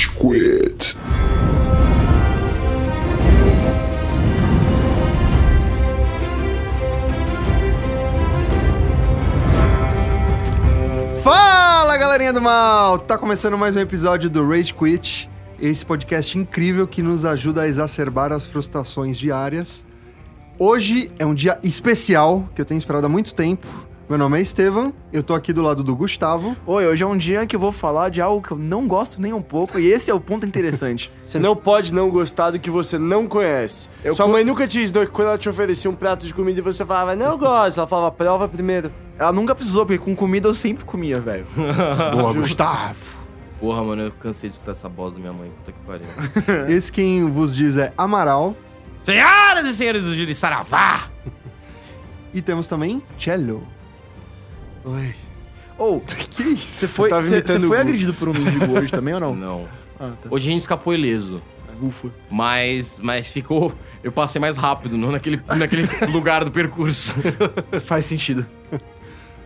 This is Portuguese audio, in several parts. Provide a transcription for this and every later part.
Rage Quit. Fala galerinha do mal! Tá começando mais um episódio do Rage Quit, esse podcast incrível que nos ajuda a exacerbar as frustrações diárias. Hoje é um dia especial que eu tenho esperado há muito tempo. Meu nome é Estevam, eu tô aqui do lado do Gustavo. Oi, hoje é um dia que eu vou falar de algo que eu não gosto nem um pouco, e esse é o ponto interessante. Você não pode não gostar do que você não conhece. Eu Sua co- mãe nunca te ensinou que quando ela te oferecia um prato de comida e você falava, não eu gosto, ela falava, prova primeiro. Ela nunca precisou, porque com comida eu sempre comia, velho. Boa, Gustavo! Porra, mano, eu cansei de escutar essa voz da minha mãe. Puta que pariu. Esse quem vos diz é Amaral. Senhoras e senhores do Júri Saravá! E temos também Cello. Oi. Ou, Que isso? você foi, você- foi agredido por um mendigo hoje também ou não? Não. Ah, tá. Hoje a gente escapou ileso. Ufa. Mas, mas ficou. Eu passei mais rápido, não naquele, naquele lugar do percurso. Faz sentido.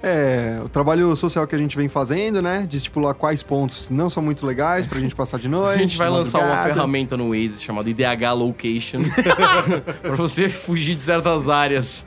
É, o trabalho social que a gente vem fazendo, né? De estipular quais pontos não são muito legais pra gente passar de noite. A gente vai lançar uma ferramenta no Waze chamada IDH Location pra você fugir de certas áreas.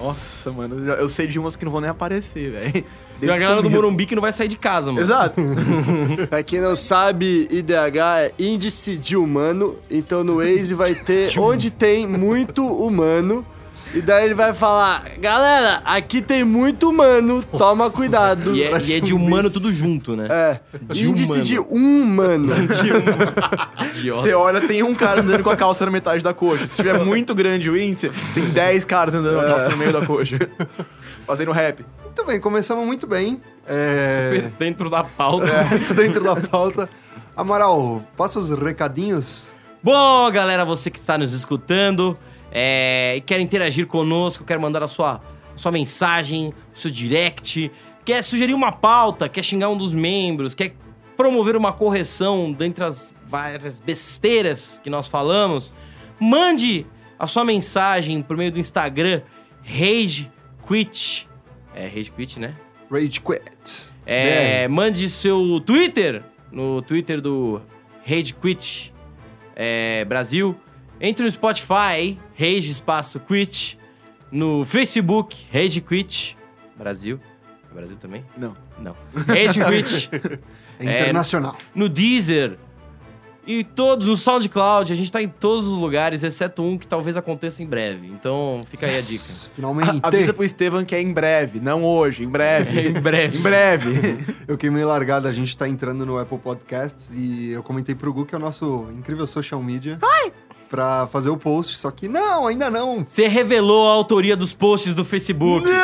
Nossa, mano, eu já- eu sei de umas que não vão nem aparecer, velho. E a galera do Morumbi que não vai sair de casa, mano. Exato. Pra quem não sabe, IDH é índice de humano, então no Waze vai ter onde tem muito humano. E daí ele vai falar, galera, aqui tem muito humano, toma cuidado. E é, e é de um humano tudo junto, né? É, De índice humano. de humano. Idiota. Você olha, tem um cara andando com a calça na metade da coxa. Se tiver muito grande o índice, tem 10 caras andando com a calça no meio da coxa. Fazendo rap. Muito bem, começamos muito bem. É, Dentro da pauta. muito dentro da pauta. Amaral, passa os recadinhos. Bom, galera, você que está nos escutando é, e quer interagir conosco, quer mandar a sua, sua mensagem, o seu direct, quer sugerir uma pauta, quer xingar um dos membros, quer promover uma correção dentre as várias besteiras que nós falamos, mande a sua mensagem por meio do Instagram, RageQuit. É RageQuit, né? Rage Quit. É, mande seu Twitter no Twitter do Rage Quit é, Brasil. Entre no Spotify, Rage Espaço Quit. No Facebook, Rage Quit Brasil. É Brasil também? Não. Não. Rage Quit. É internacional. no Deezer. E todos, no SoundCloud, a gente tá em todos os lugares, exceto um que talvez aconteça em breve. Então fica aí a dica. Finalmente. Avisa pro Estevam que é em breve, não hoje, em breve. em breve. em breve. Eu queimei largada, a gente tá entrando no Apple Podcasts e eu comentei pro Gu que é o nosso incrível social media. Pra fazer o post, só que não, ainda não. Você revelou a autoria dos posts do Facebook. Eu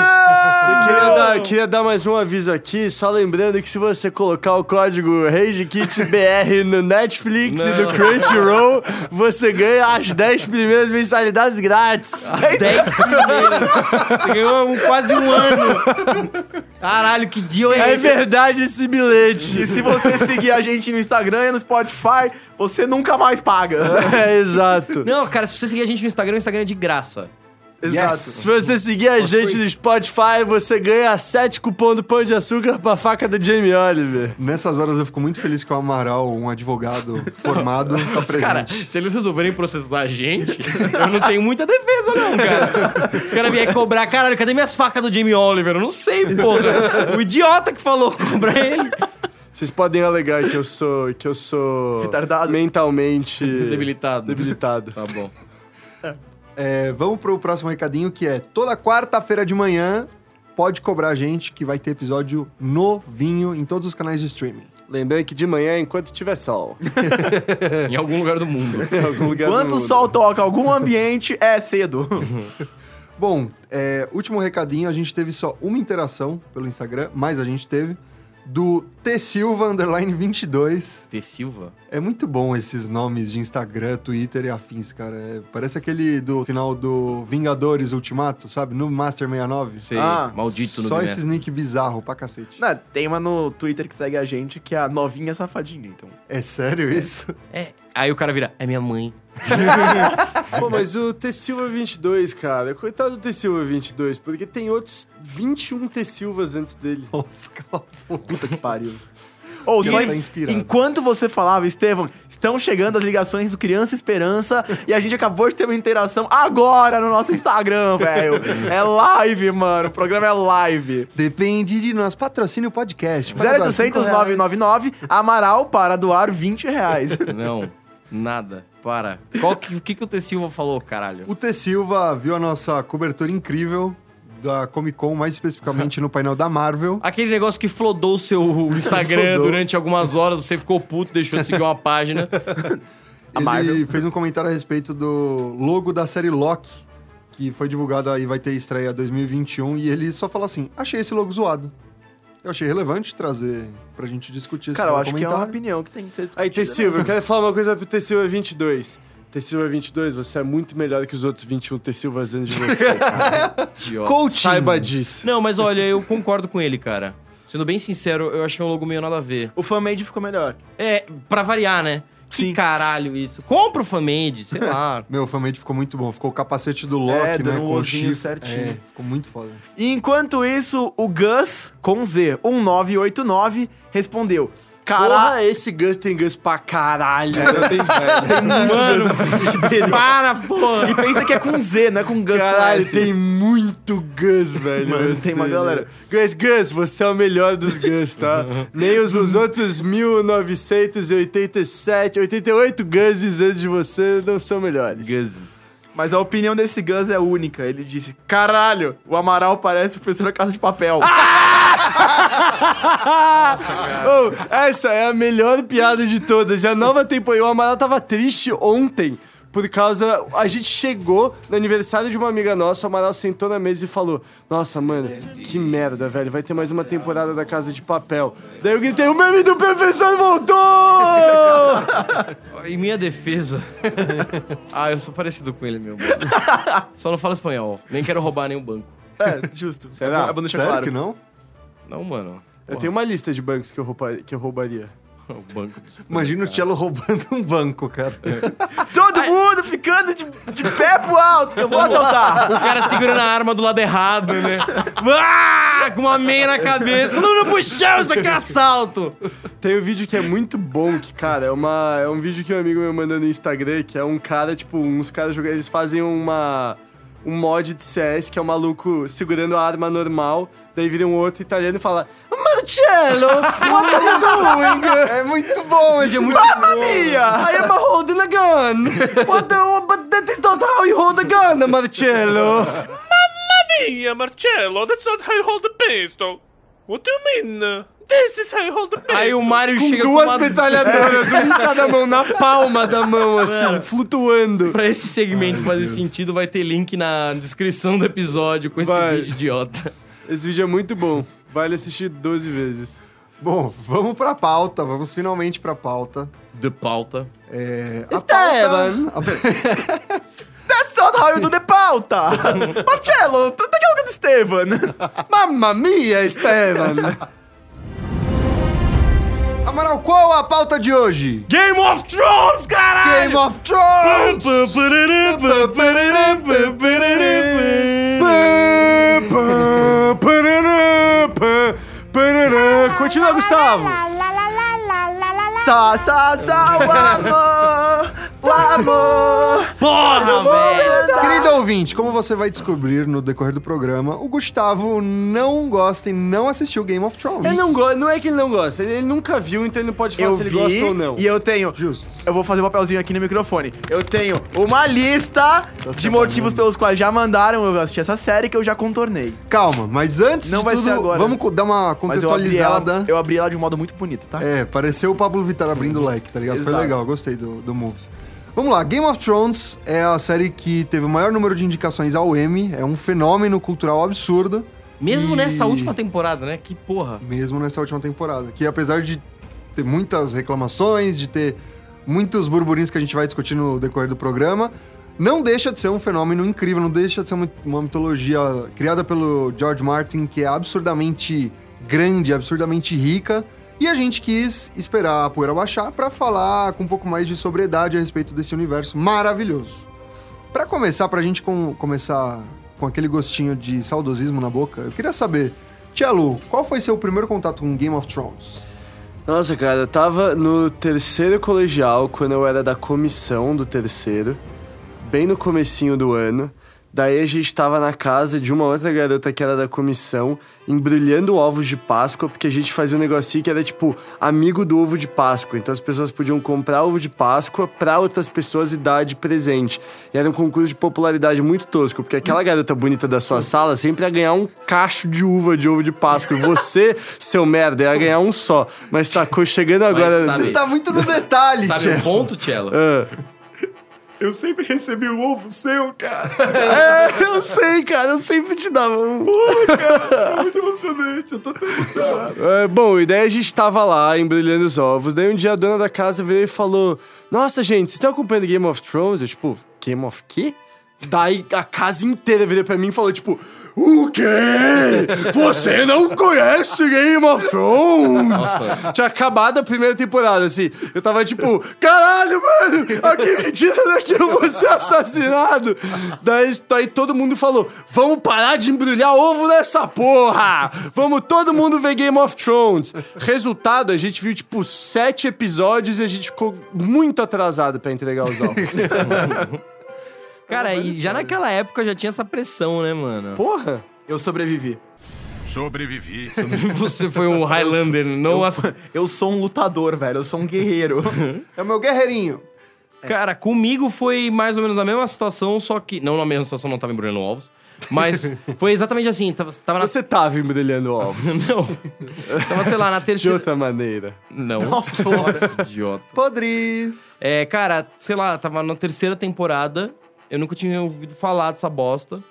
queria dar, queria dar mais um aviso aqui, só lembrando que se você colocar o código RageKitBR no Netflix e no Não. Crunchyroll, você ganha as 10 primeiras mensalidades grátis. As 10 primeiras. Você ganhou um- quase um ano. Caralho, que dia é É verdade esse bilhete. E se você seguir a gente no Instagram e no Spotify, você nunca mais paga. É, exato. Não, cara, se você seguir a gente no Instagram, o Instagram é de graça. Exato. Se você seguir a gente no Spotify, você ganha 7 cupom do Pão de Açúcar pra faca da Jamie Oliver. Nessas horas eu fico muito feliz que o Amaral, um advogado formado, tá presente. Cara, se eles resolverem processar a gente, eu não tenho muita defesa, não, cara. Os caras vierem cobrar, caralho, cadê minhas facas do Jamie Oliver? Eu não sei, porra. O idiota que falou cobrar ele. Vocês podem alegar que eu sou que eu sou Retardado. mentalmente Debilitado. debilitado. Tá bom. É, vamos pro próximo recadinho que é toda quarta-feira de manhã pode cobrar a gente que vai ter episódio novinho em todos os canais de streaming. Lembrando que de manhã, enquanto tiver sol. Em algum lugar do mundo. Em algum lugar Enquanto o mundo. sol toca algum ambiente, é cedo. Bom, é, último recadinho, a gente teve só uma interação pelo Instagram, mas a gente teve, do T Silva underline 22. T. Silva? É muito bom esses nomes de Instagram, Twitter e afins, cara. É, parece aquele do final do Vingadores Ultimato, sabe? No Master 69. Sei, Ah, maldito no Só esses nick bizarro pra cacete. Não, tem uma no Twitter que segue a gente que é a novinha safadinha, então. É sério isso? É. Aí o cara vira, é minha mãe. Pô, mas o T Silva 22, cara, coitado do T Silva 22, porque tem outros 21 T Silvas antes dele. Nossa, cala a boca. Puta que pariu. Ou que só ele tá inspirado. enquanto você falava, Estevam, estão chegando as ligações do Criança Esperança e a gente acabou de ter uma interação agora no nosso Instagram, velho. É live, mano. O programa é live. Depende de nós. Patrocine o podcast. Para doar 0800 cinco reais. 999 Amaral para doar 20 reais. Não, nada. Para. Qual que, o que, que o T. Silva falou, caralho? O T. Silva viu a nossa cobertura incrível da Comic Con, mais especificamente no painel da Marvel. Aquele negócio que flodou o seu Instagram Flodou. durante algumas horas, você ficou puto, deixou de seguir uma página. A Ele Marvel. fez um comentário a respeito do logo da série Loki, que foi divulgado aí, vai ter estreia 2021, e ele só falou assim: achei esse logo zoado. Eu achei relevante trazer pra gente discutir esse Cara, eu acho que é uma comentário. opinião que tem que ser Aí, discutida. T. Silva, eu quero falar uma coisa pro T. Silva 22. T. Silva 22, você é muito melhor que os outros 21 T. Silvas antes de você, cara. Idiota. Coaching. Saiba disso. Não, mas olha, eu concordo com ele, cara. Sendo bem sincero, eu achei um logo meio nada a ver. O fanmade ficou melhor. É, pra variar, né? Sim. Que caralho isso. Compra o fanmade, sei lá. Meu, o fanmade ficou muito bom. Ficou o capacete do Loki, É, né? um Com o chifre. certinho. É, ficou muito foda. E enquanto isso, o Gus, com Z, 1989, respondeu: Cara, Porra, esse Gus tem Gus pra caralho. Mano, para, porra. e pensa que é com Z, não é com Gus com Caralho, S. tem muito Gus, velho. Mano, tem uma galera. Gus, Gus, você é o melhor dos Gus, tá? Nem os, os outros 1987, 88 Guses antes de você não são melhores. Guzzes. Mas a opinião desse Gus é única. Ele disse: Caralho, o Amaral parece o professor da Casa de Papel. Oh, essa é a melhor piada de todas. E a nova temporada. O Amaral tava triste ontem. Por causa. A gente chegou no aniversário de uma amiga nossa, o Amaral sentou na mesa e falou: Nossa, mano, que merda, velho. Vai ter mais uma temporada da Casa de Papel. Daí eu gritei: O meme do professor voltou! Em minha defesa. ah, eu sou parecido com ele mesmo. Só não falo espanhol. Nem quero roubar nenhum banco. é, justo. Será? É bom deixar Sério claro. que não? Não, mano. Eu tenho uma lista de bancos que eu, que eu roubaria. O banco. Imagina o Cello roubando um banco, cara. Todo mundo ficando de, de pé pro alto, que eu vou assaltar. O cara segurando a arma do lado errado, né? Ah, com uma meia na cabeça. Todo mundo no chão, isso aqui é assalto. Tem um vídeo que é muito bom, que, cara, é, uma, é um vídeo que um amigo meu mandou no Instagram, que é um cara, tipo, uns caras jogando, eles fazem uma um mod de CS, que é um maluco segurando a arma normal, daí vira um outro italiano e fala Marcello, what are you doing? É muito bom esse muito Mamma mia! I am holding a gun. What the, but that is not how you hold a gun, Marcello. Mia, Marcello, that's not how you hold a pistol. What do you mean? This is how you hold a pistol. Aí o Mario Com chega com duas uma... metralhadoras, um em cada mão, na palma da mão, assim, flutuando. Pra esse segmento fazer sentido, vai ter link na descrição do episódio com esse Vai. vídeo idiota. Esse vídeo é muito bom. Vale assistir 12 vezes. Bom, vamos pra pauta. Vamos finalmente pra pauta. De pauta. É, a Esteban! pauta- That's not how you do the pauta! Marcello, tá aqui o do Estevan. Mamma mia, Esteban! Amaral, qual a pauta de hoje? Game of Thrones, caralho! Game of Thrones! Continua, Gustavo! Só, só, só o amor, o amor. Porra, velho! Querido ouvinte, como você vai descobrir no decorrer do programa, o Gustavo não gosta e não assistiu Game of Thrones. Ele não gosta, não é que ele não gosta, ele, ele nunca viu, então ele não pode falar Eu se ele vi gosta ou não. e eu tenho... Justo. Eu vou fazer o papelzinho aqui no microfone. Eu tenho uma lista de se motivos pelos quais já mandaram eu assistir essa série que eu já contornei. Calma, mas antes Não de vai tudo, ser agora. vamos dar uma Mas eu abri, ela, contextualizada. eu abri ela de um modo muito bonito, tá? É, pareceu o Pablo Vittar abrindo o leque, tá ligado? Foi Exato. legal, gostei do, do move. Vamos lá, Game of Thrones é a série que teve o maior número de indicações ao Emmy, é um fenômeno cultural absurdo. Mesmo E- nessa última temporada, né? Que porra. mesmo nessa última temporada. Que apesar de ter muitas reclamações, de ter muitos burburinhos que a gente vai discutir no decorrer do programa, não deixa de ser um fenômeno incrível, não deixa de ser uma, uma mitologia criada pelo George Martin que é absurdamente grande, absurdamente rica. E a gente quis esperar a poeira baixar para falar com um pouco mais de sobriedade a respeito desse universo maravilhoso. Pra começar, pra gente com- começar com aquele gostinho de saudosismo na boca, eu queria saber, Tia Lu, qual foi seu primeiro contato com Game of Thrones? Nossa, cara, eu tava no terceiro colegial, quando eu era da comissão do terceiro, bem no comecinho do ano. Daí a gente tava na casa de uma outra garota que era da comissão, embrulhando ovos de Páscoa, porque a gente fazia um negocinho que era tipo amigo do ovo de Páscoa. Então as pessoas podiam comprar ovo de Páscoa pra outras pessoas e dar de presente. E era um concurso de popularidade muito tosco, porque aquela garota bonita da sua sala sempre ia ganhar um cacho de uva de ovo de Páscoa. E você, seu merda, ia ganhar um só. Mas tá chegando agora. sabe- Você tá muito no detalhe, Sabe o ponto, Cello? Ah. Eu sempre recebi um ovo seu, cara. É, eu sei, cara, eu sempre te dava um. É muito emocionante, eu tô tão emocionado. É, bom, e daí a gente tava lá embrulhando os ovos. Daí um dia a dona da casa veio e falou: Nossa, gente, vocês estão acompanhando Game of Thrones? Eu, tipo, Game of quê? Daí a casa inteira virou pra mim e falou, tipo, o quê? Você não conhece Game of Thrones? Nossa. Tinha acabado a primeira temporada, assim. Eu tava tipo, caralho, mano, aqui me tira daqui, eu vou ser assassinado. Daí, daí todo mundo falou, vamos parar de embrulhar ovo nessa porra. Vamos todo mundo ver Game of Thrones. Resultado, a gente viu, tipo, sete episódios e a gente ficou muito atrasado pra entregar os ovos. Cara, e já naquela época já tinha essa pressão, né, mano? Porra. Eu sobrevivi. Sobrevivi. Você foi um Highlander, não ass... Eu sou um lutador, velho. Eu sou um guerreiro. É o meu guerreirinho. Cara, comigo foi mais ou menos a mesma situação, só que. Não na mesma situação, não tava embrulhando ovos. Mas foi exatamente assim. Tava, tava na. Você tava embrulhando ovos. Não. Tava, sei lá, na De terceira. outra maneira. Não. Nossa. idiota. Podre. É, cara, sei lá, tava na terceira temporada. Eu nunca tinha ouvido falar dessa bosta.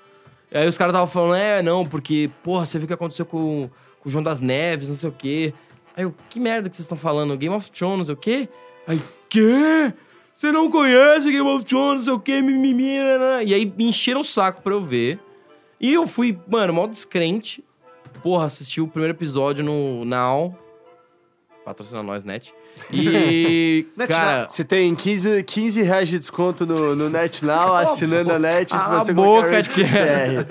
E aí os caras estavam falando, é, não, porque, porra, você viu o que aconteceu com, com o João das Neves, não sei o quê. Aí eu, que merda que vocês estão falando? Game of Thrones, não sei o quê? Aí, quê? Você não conhece Game of Thrones, não sei o quê, mimimi. E aí me encheram o saco pra eu ver. E eu fui, mano, mó descrente. Porra, assisti o primeiro episódio no Now. Patrocina nós, Net. E, cara... Você tem 15, 15 reais de desconto no, no NetNow, assinando a Net, se Cala você a boca, colocar.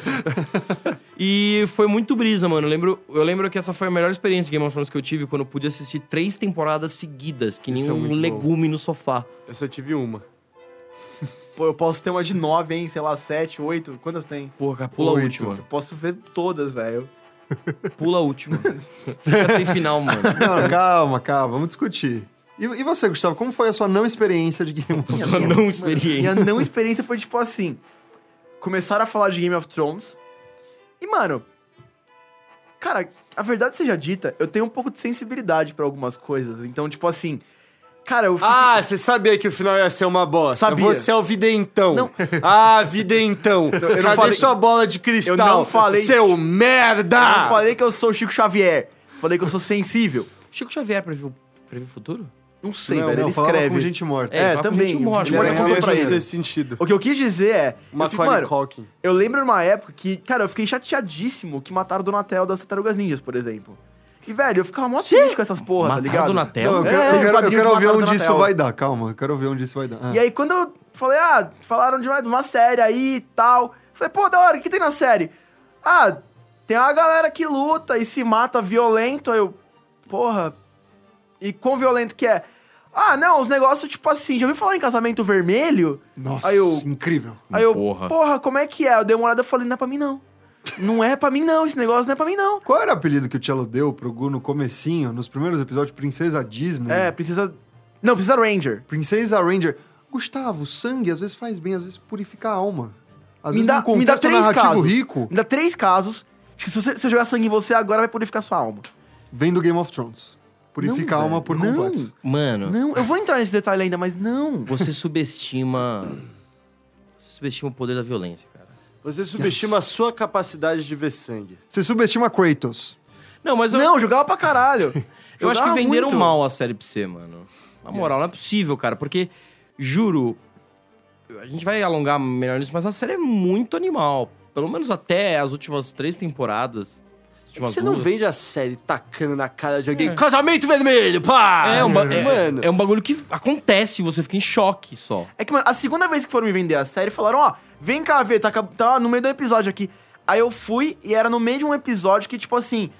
E foi muito brisa, mano. Eu lembro, eu lembro que essa foi a melhor experiência de Game of Thrones que eu tive quando eu pude assistir três temporadas seguidas, que nem Isso é um muito legume no sofá. Eu só tive uma. Pô, eu posso ter uma de nove, hein? Sei lá, sete, oito. Quantas tem? Porra, cara, pula a Oito. última. Eu posso ver todas, velho. Pula a última. Fica sem final, mano. Não, calma, calma, vamos discutir. E, e você, Gustavo, como foi a sua não experiência de Game of Sua Thrones? não Minha experiência. não experiência foi tipo assim: começaram a falar de Game of Thrones. E, mano. Cara, a verdade seja dita, eu tenho um pouco de sensibilidade pra algumas coisas. Então, tipo assim. Cara, eu fico. Ah, você sabia que o final ia ser uma bosta. Sabia. Você é o videntão. Não. Ah, videntão. eu não Cadê falei- sua bola de cristal? Eu não falei- Seu merda! Eu não falei que eu sou o Chico Xavier. Falei que eu sou sensível. Chico Xavier previu, previu o futuro? Não sei, Não, velho. não, ele escreve. com gente morta. É, É, também. gente morta. Gente morta é contou um pra ele. sentido. O que eu quis dizer é. eu fico, mano, eu lembro numa época que, cara, eu fiquei chateadíssimo que mataram o Donatello das Tartarugas Ninjas, por exemplo. E, velho, eu ficava mó triste com essas porras, tá ligado? o Não, Donatello? eu quero, É, eu quero, eu quero que ver onde isso vai dar, calma, eu quero ver onde isso vai dar. Ah. E aí, quando eu falei, ah, falaram de uma, de uma série aí e tal. Falei, pô, da hora, o que tem na série? Ah, tem uma galera que luta e se mata violento. Aí eu, porra, e quão violento que é? Ah, não, os negócios tipo assim, já ouviu falar em casamento vermelho? Nossa, Aí eu, incrível. aí eu Porra. porra. como é que é? Eu dei uma olhada e falei, não é pra mim não. Não é pra mim não, esse negócio não é pra mim não. Qual era o apelido que o Cello deu pro Gu no comecinho, nos primeiros episódios, Princesa Disney? É, precisa... Não, precisa Ranger. Princesa Ranger. Gustavo, sangue às vezes faz bem, às vezes purifica a alma. Às Me vezes dá, num me dá três casos. rico, Me dá três casos. que Se, você, se eu jogar sangue em você agora, vai purificar sua alma. vem do Game of Thrones. Purifica Não, a alma por Não. completo. Mano, Não, eu vou entrar nesse detalhe ainda, mas não. você subestima. Você subestima o poder da violência. Você subestima a sua capacidade de ver sangue. Você subestima Kratos. Não, mas eu, Não, jogava pra caralho. eu acho que venderam muito. mal a série pra você, mano. Na moral, não é possível, cara, porque, juro, a gente vai alongar melhor nisso, mas a série é muito animal. Pelo menos até as últimas três temporadas. Você não vende a série tacando na cara de alguém. É. Casamento vermelho, pá! É um, é- Mano. é um bagulho que acontece, você fica em choque só. É que, mano, a segunda vez que foram me vender a série, falaram, ó, vem cá ver, tá, tá no meio do episódio aqui. Aí eu fui e era no meio de um episódio que, tipo assim,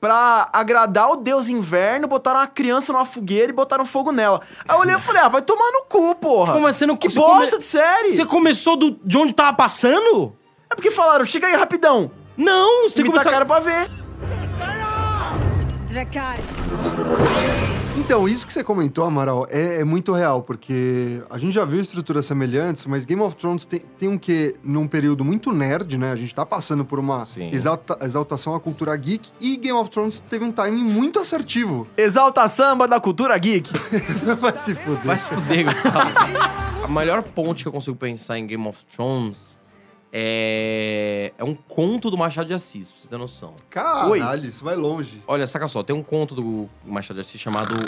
pra agradar o deus inverno, botaram uma criança numa fogueira e botaram fogo nela. Aí eu olhei e falei, ah, vai tomar no cu, porra. Como assim? Não- Que você bosta come- de série! Você começou do, de onde tava passando? É porque falaram, chega aí rapidão. Não, você tem Me que começar... tacaram pra ver. Dracarys. Então, isso que você comentou, Amaral, é, é muito real, porque a gente já viu estruturas semelhantes, mas Game of Thrones tem, tem um que num período muito nerd, né? A gente tá passando por uma exalta- exaltação à cultura geek, e Game of Thrones teve um timing muito assertivo. Exalta samba da cultura geek. Vai se fuder. Vai se fuder, Gustavo. A melhor ponte que eu consigo pensar em Game of Thrones é, é um conto do Machado de Assis, pra você ter noção. Caralho, isso vai longe. Olha, saca só, tem um conto do Machado de Assis chamado...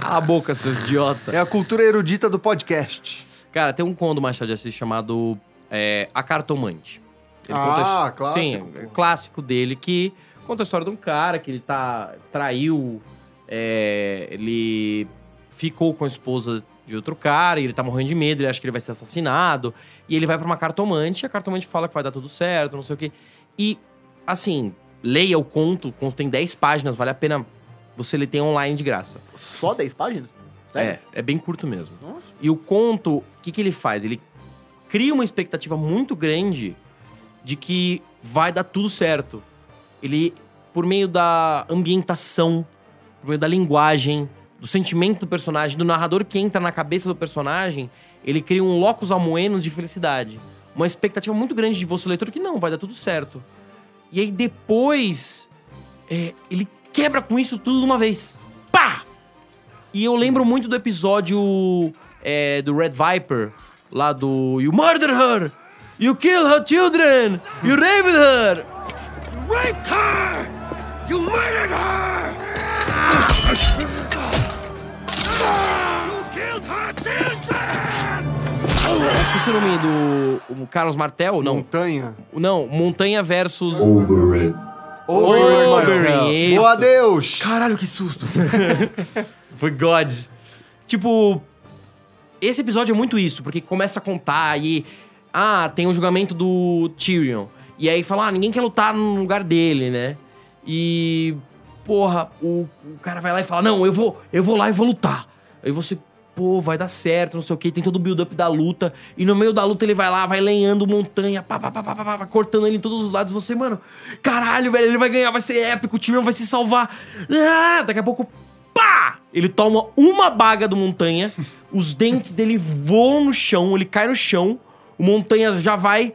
Cala a boca, seu idiota. É a cultura erudita do podcast. Cara, tem um conto do Machado de Assis chamado é, A Cartomante. Ah, a his- clássico, Sim, clássico dele que conta a história de um cara que ele tá... traiu... é, ele ficou com a esposa de outro cara e ele tá morrendo de medo, ele acha que ele vai ser assassinado. E ele vai pra uma cartomante e a cartomante fala que vai dar tudo certo, não sei o quê. E, assim, leia o conto, o conto tem 10 páginas, vale a pena você ler, tem online de graça. Só 10 páginas? É, é bem curto mesmo. Nossa. E o conto, o que, que ele faz? Ele cria uma expectativa muito grande de que vai dar tudo certo. Ele, por meio da ambientação, por meio da linguagem, do sentimento do personagem, do narrador que entra na cabeça do personagem, ele cria um locus amoenos de felicidade. Uma expectativa muito grande de você, leitor, que não, vai dar tudo certo. E aí depois, é, ele quebra com isso tudo de uma vez. Pá! E eu lembro muito do episódio é, do Red Viper, lá do You Murder Her! You Kill Her Children! You Raped Her! Raped her! You murdered her! esqueci o nome do o Carlos Martel? Não, Montanha. não, Montanha versus... Oberyn. Oberyn, Boa isso. Deus! Caralho, que susto. Foi God. Tipo, esse episódio é muito isso, porque começa a contar e. Ah, tem o julgamento do Tyrion. E aí fala, ah, ninguém quer lutar no lugar dele, né? E. Porra, o, o cara vai lá e fala: Não, eu vou, eu vou lá e vou lutar. Aí você, pô, vai dar certo, não sei o quê, tem todo o build-up da luta. E no meio da luta ele vai lá, vai lenhando montanha, pá, pá, pá, pá, pá, pá, cortando ele em todos os lados. Você, mano, caralho, velho, ele vai ganhar, vai ser épico, o Tyrion vai se salvar. Ah, daqui a pouco, pá! Ele toma uma baga do montanha, os dentes dele voam no chão, ele cai no chão, o montanha já vai,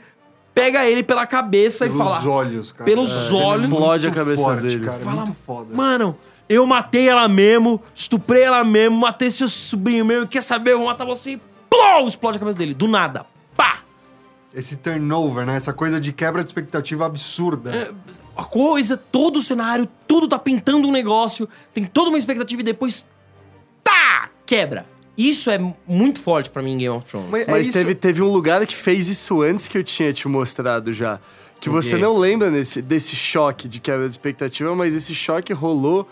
pega ele pela cabeça e Pelos fala. olhos, cara. Pelos olhos. explode a cabeça forte, dele. Cara, Fala, muito foda. Mano, eu matei ela mesmo, estuprei ela mesmo, matei seu sobrinho mesmo, quer saber? Eu vou matar você e plom, explode a cabeça dele. Do nada. Pá! Esse turnover, né? Essa coisa de quebra de expectativa absurda. É, A coisa, todo o cenário, tudo tá pintando um negócio, tem toda uma expectativa e depois. Tá! Quebra. Isso é muito forte pra mim em Game of Thrones. Mas, é Mas isso- teve, teve um lugar que fez isso antes que eu tinha te mostrado já. Que você não lembra nesse, desse choque de quebra de expectativa, mas esse choque rolou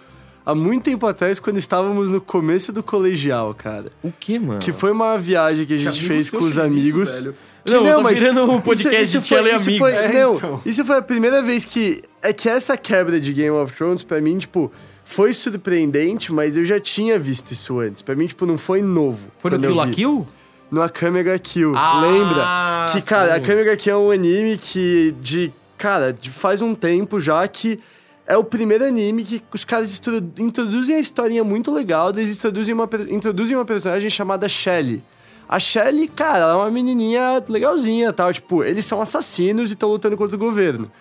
há muito tempo atrás, quando estávamos no começo do colegial, cara. O que, mano? Que foi uma viagem que a gente fez com os amigos. Que Não, tá virando um podcast de Tchela e isso amigos. Foi, É, não, então. isso foi a primeira vez que... É que essa quebra de Game of Thrones, pra mim, tipo... Foi surpreendente, mas eu já tinha visto isso antes. Pra mim, tipo, não foi novo. Foi no Kill la vi. Kill? No Akame ga Kill, Ah, lembra? Que, cara, sim. Akame ga Kill é um anime que, de... Cara, de faz um tempo já que... É o primeiro anime que os caras introduzem a historinha muito legal, eles introduzem uma, introduzem uma personagem chamada Shelly. A Shelly, cara, ela é uma menininha legalzinha tal. Tipo, eles são assassinos e estão lutando contra o governo.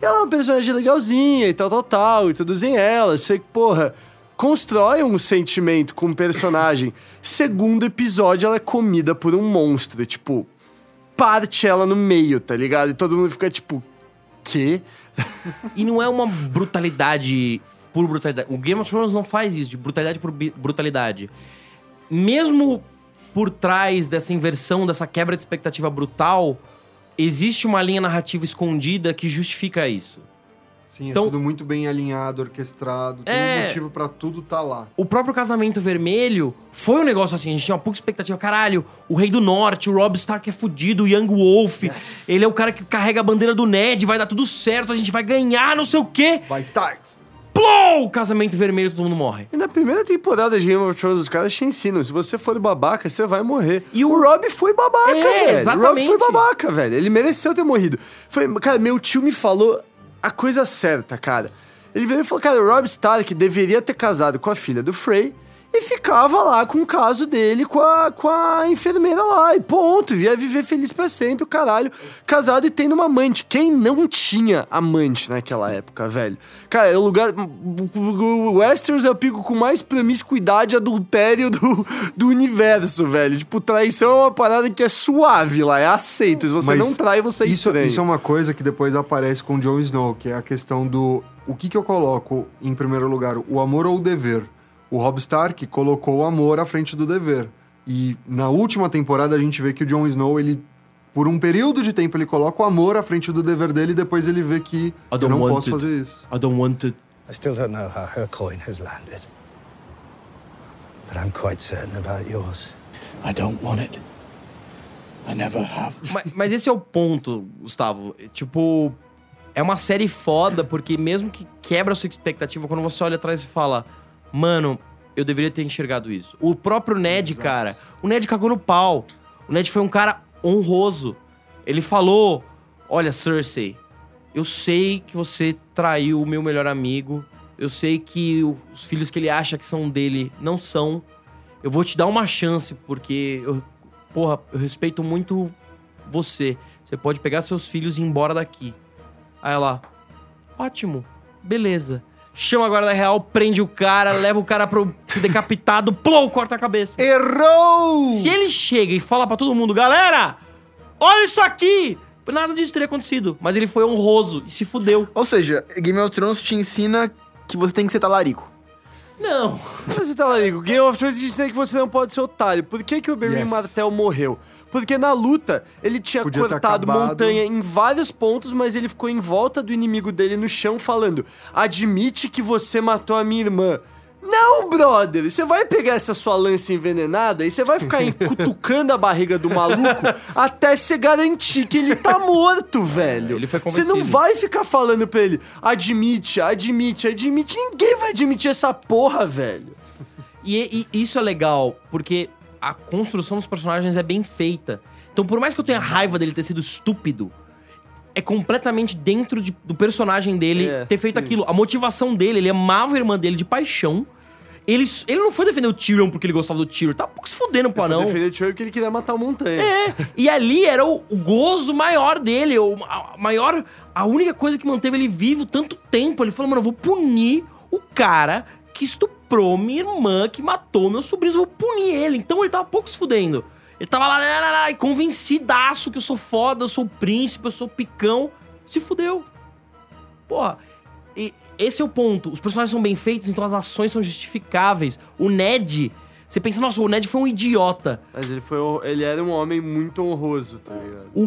E ela é uma personagem legalzinha e tal, tal, tal. Introduzem ela. Você, porra, constrói um sentimento com o personagem. Segundo episódio, ela é comida por um monstro. Tipo, parte ela no meio, tá ligado? E todo mundo fica tipo, quê? E não é uma brutalidade por brutalidade. O Game of Thrones não faz isso, de brutalidade por brutalidade. Mesmo por trás dessa inversão, dessa quebra de expectativa brutal, existe uma linha narrativa escondida que justifica isso. Sim, Então- é tudo muito bem alinhado, orquestrado, tem É. um motivo pra tudo tá lá. O próprio Casamento Vermelho foi um negócio assim, a gente tinha uma pouca expectativa. Caralho, o Rei do Norte, o Rob Stark é fudido, o Young Wolf, ele é o cara que carrega a bandeira do Ned, vai dar tudo certo, a gente vai ganhar, não sei o quê. Vai, Starks! Plou! Casamento Vermelho, todo mundo morre. E na primeira temporada de Game of Thrones, os caras te ensinam: se você for babaca, você vai morrer. E E o- o, Rob foi babaca, É, velho. exatamente. O Rob foi babaca, velho. Ele mereceu ter morrido. Foi, cara, meu tio me falou a coisa certa, cara. Ele veio e falou: cara, o Rob Stark deveria ter casado com a filha do Frey. E ficava lá com o caso dele com a, com a enfermeira lá. E ponto. Ia viver feliz pra sempre, o caralho. Casado e tendo uma amante. Quem não tinha amante naquela época, velho? Cara, é o lugar. O Westeros é o pico com mais promiscuidade e adultério do, do universo, velho. Tipo, traição é uma parada que é suave lá, é aceito. Se você Mas não trai, você é isso, estranho. isso é uma coisa que depois aparece com o Jon Snow, que é a questão do... O que que eu coloco em primeiro lugar? O amor ou o dever? O Rob Stark colocou o amor à frente do dever. E na última temporada a gente vê que o Jon Snow, ele... Por um período de tempo ele coloca o amor à frente do dever dele e depois ele vê que eu não posso it. fazer isso. I don't want it. I still don't know how her coin has landed. But I'm quite certain about yours. I don't want it. I never have. Mas, mas esse é o ponto, Gustavo. Tipo, é uma série foda, porque mesmo que quebra a sua expectativa, quando você olha atrás e fala, mano, eu deveria ter enxergado isso. O próprio Ned, cara, o Ned cagou no pau. O Ned foi um cara honroso. Ele falou: Olha, Cersei, eu sei que você traiu o meu melhor amigo. Eu sei que os filhos que ele acha que são dele não são. Eu vou te dar uma chance, porque eu, porra, eu respeito muito você. Você pode pegar seus filhos e ir embora daqui. Aí ela, ótimo, beleza. Chama a guarda real, prende o cara, leva o cara pro ser decapitado, plou, corta a cabeça. Errou! Se ele chega e fala pra todo mundo, galera, olha isso aqui! Nada disso teria acontecido. Mas ele foi honroso e se fudeu. Ou seja, Game of Thrones te ensina que você tem que ser talarico. Não. Você tá lá, Game of Thrones diz que você não pode ser otário. Por que, que o Benjamin Yes. Martel morreu? Porque na luta ele tinha Podia cortado montanha em vários pontos, mas ele ficou em volta do inimigo dele no chão falando: Admite que você matou a minha irmã. Não, brother! Você vai pegar essa sua lança envenenada e você vai ficar cutucando a barriga do maluco até você garantir que ele tá morto, velho. Ele foi Você não vai ficar falando pra ele, admite, admite, admite. Ninguém vai admitir essa porra, velho. E, e isso é legal, porque a construção dos personagens é bem feita. Então, por mais que eu tenha raiva dele ter sido estúpido, é completamente dentro de- do personagem dele É, ter feito sim. aquilo. A motivação dele, ele amava a irmã dele de paixão. Ele, ele não foi defender o Tyrion porque ele gostava do Tyrion. Tá um pouco se fudendo pro anão. Defender o Tyrion porque ele queria matar o Montanha. É, e ali era o, o gozo maior dele, o a, maior, a única coisa que manteve ele vivo tanto tempo. Ele falou, mano, eu vou punir o cara que estuprou minha irmã, que matou meus sobrinhos, eu vou punir ele. Então ele tava pouco se fudendo. Ele tava lá, lá, lá, lá, e convencidaço que eu sou foda, eu sou príncipe, eu sou picão. Se fudeu. Porra, e esse é o ponto. Os personagens são bem feitos, então as ações são justificáveis. O Ned, você pensa, nossa, o Ned foi um idiota. Mas ele foi. Ele era um homem muito honroso, tá ligado? O,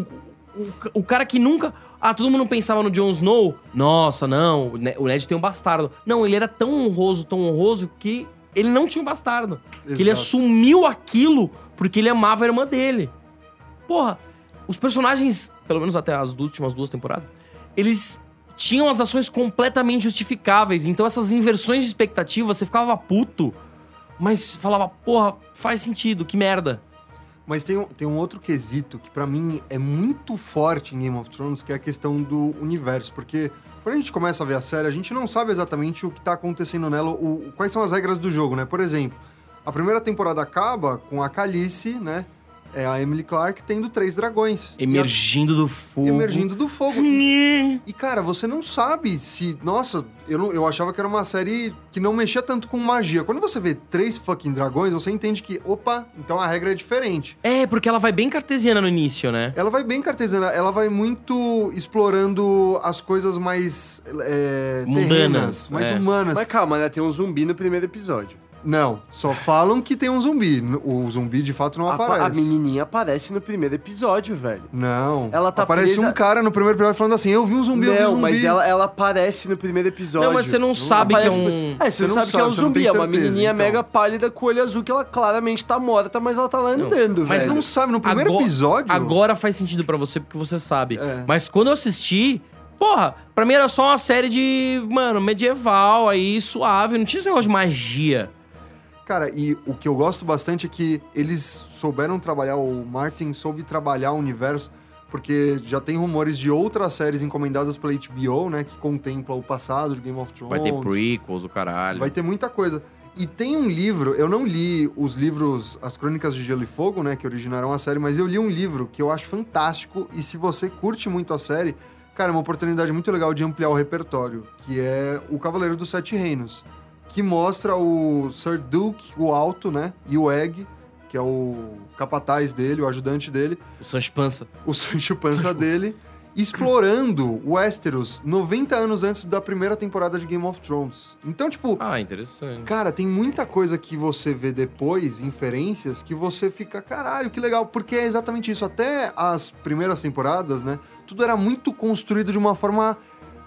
o, o cara que nunca. Ah, todo mundo pensava no Jon Snow. Nossa, não, o Ne- o Ned tem um bastardo. Não, ele era tão honroso, tão honroso, que ele não tinha um bastardo. Que ele Exato. assumiu aquilo porque ele amava a irmã dele. Porra, os personagens, pelo menos até as últimas duas temporadas, eles tinham as ações completamente justificáveis. Então essas inversões de expectativa, você ficava puto, mas falava, porra, faz sentido, que merda. Mas tem um, tem um outro quesito que pra mim é muito forte em Game of Thrones, que é a questão do universo. Porque quando a gente começa a ver a série, a gente não sabe exatamente o que tá acontecendo nela, o- quais são as regras do jogo, né? Por exemplo, a primeira temporada acaba com a Calice, né? É a Emily Clark tendo três dragões. E a- Emergindo do fogo. emergindo do fogo. E, e, cara, você não sabe se. Nossa, eu, não- eu achava que era uma série que não mexia tanto com magia. Quando você vê três fucking dragões, você entende que, opa, então a regra é diferente. É, porque ela vai bem cartesiana no início, né? Ela vai bem cartesiana, ela vai muito explorando as coisas mais é, Mundanas, terrenas, mais é. humanas. Mas calma, né? Tem um zumbi no primeiro episódio. Não, só falam que tem um zumbi. O zumbi de fato não A, aparece. a menininha aparece no primeiro episódio, velho. Não. Ela tá Aparece presa- um cara no primeiro episódio falando assim: Eu vi um zumbi, eu vi um não, zumbi. mas ela, ela aparece no primeiro episódio. Não, mas você não sabe que é um- É, você, não sabe, que é um você não zumbi. É uma certeza, menininha então. mega pálida com olho azul que ela claramente tá morta, mas ela tá lá andando, Mas velho. não sabe, no primeiro Agora- episódio. Agora faz sentido pra você, porque você sabe. É. Mas quando eu assisti, porra, pra mim era só uma série de, mano, medieval aí, suave. Não tinha esse negócio de magia. Cara, e o que eu gosto bastante é que eles souberam trabalhar, o Martin soube trabalhar o universo, porque já tem rumores de outras séries encomendadas pela HBO, né, que contemplam o passado de Game of Thrones. Vai ter prequels, o caralho. Vai ter muita coisa. E tem um livro, eu não li os livros As Crônicas de Gelo e Fogo, né, que originaram a série, mas eu li um livro que eu acho fantástico e se você curte muito a série, cara, é uma oportunidade muito legal de ampliar o repertório, que é O Cavaleiro dos Sete Reinos, que mostra o Sir Duke, o Alto, né, e o Egg, que é o capataz dele, o ajudante dele, O Sancho Pança. o Sancho Panza dele, explorando Westeros 90 anos antes da primeira temporada de Game of Thrones. Então, tipo, Ah, interessante. Cara, tem muita coisa que você vê depois, inferências, que você fica, caralho, que legal, porque é exatamente isso. Até as primeiras temporadas, né? Tudo era muito construído de uma forma,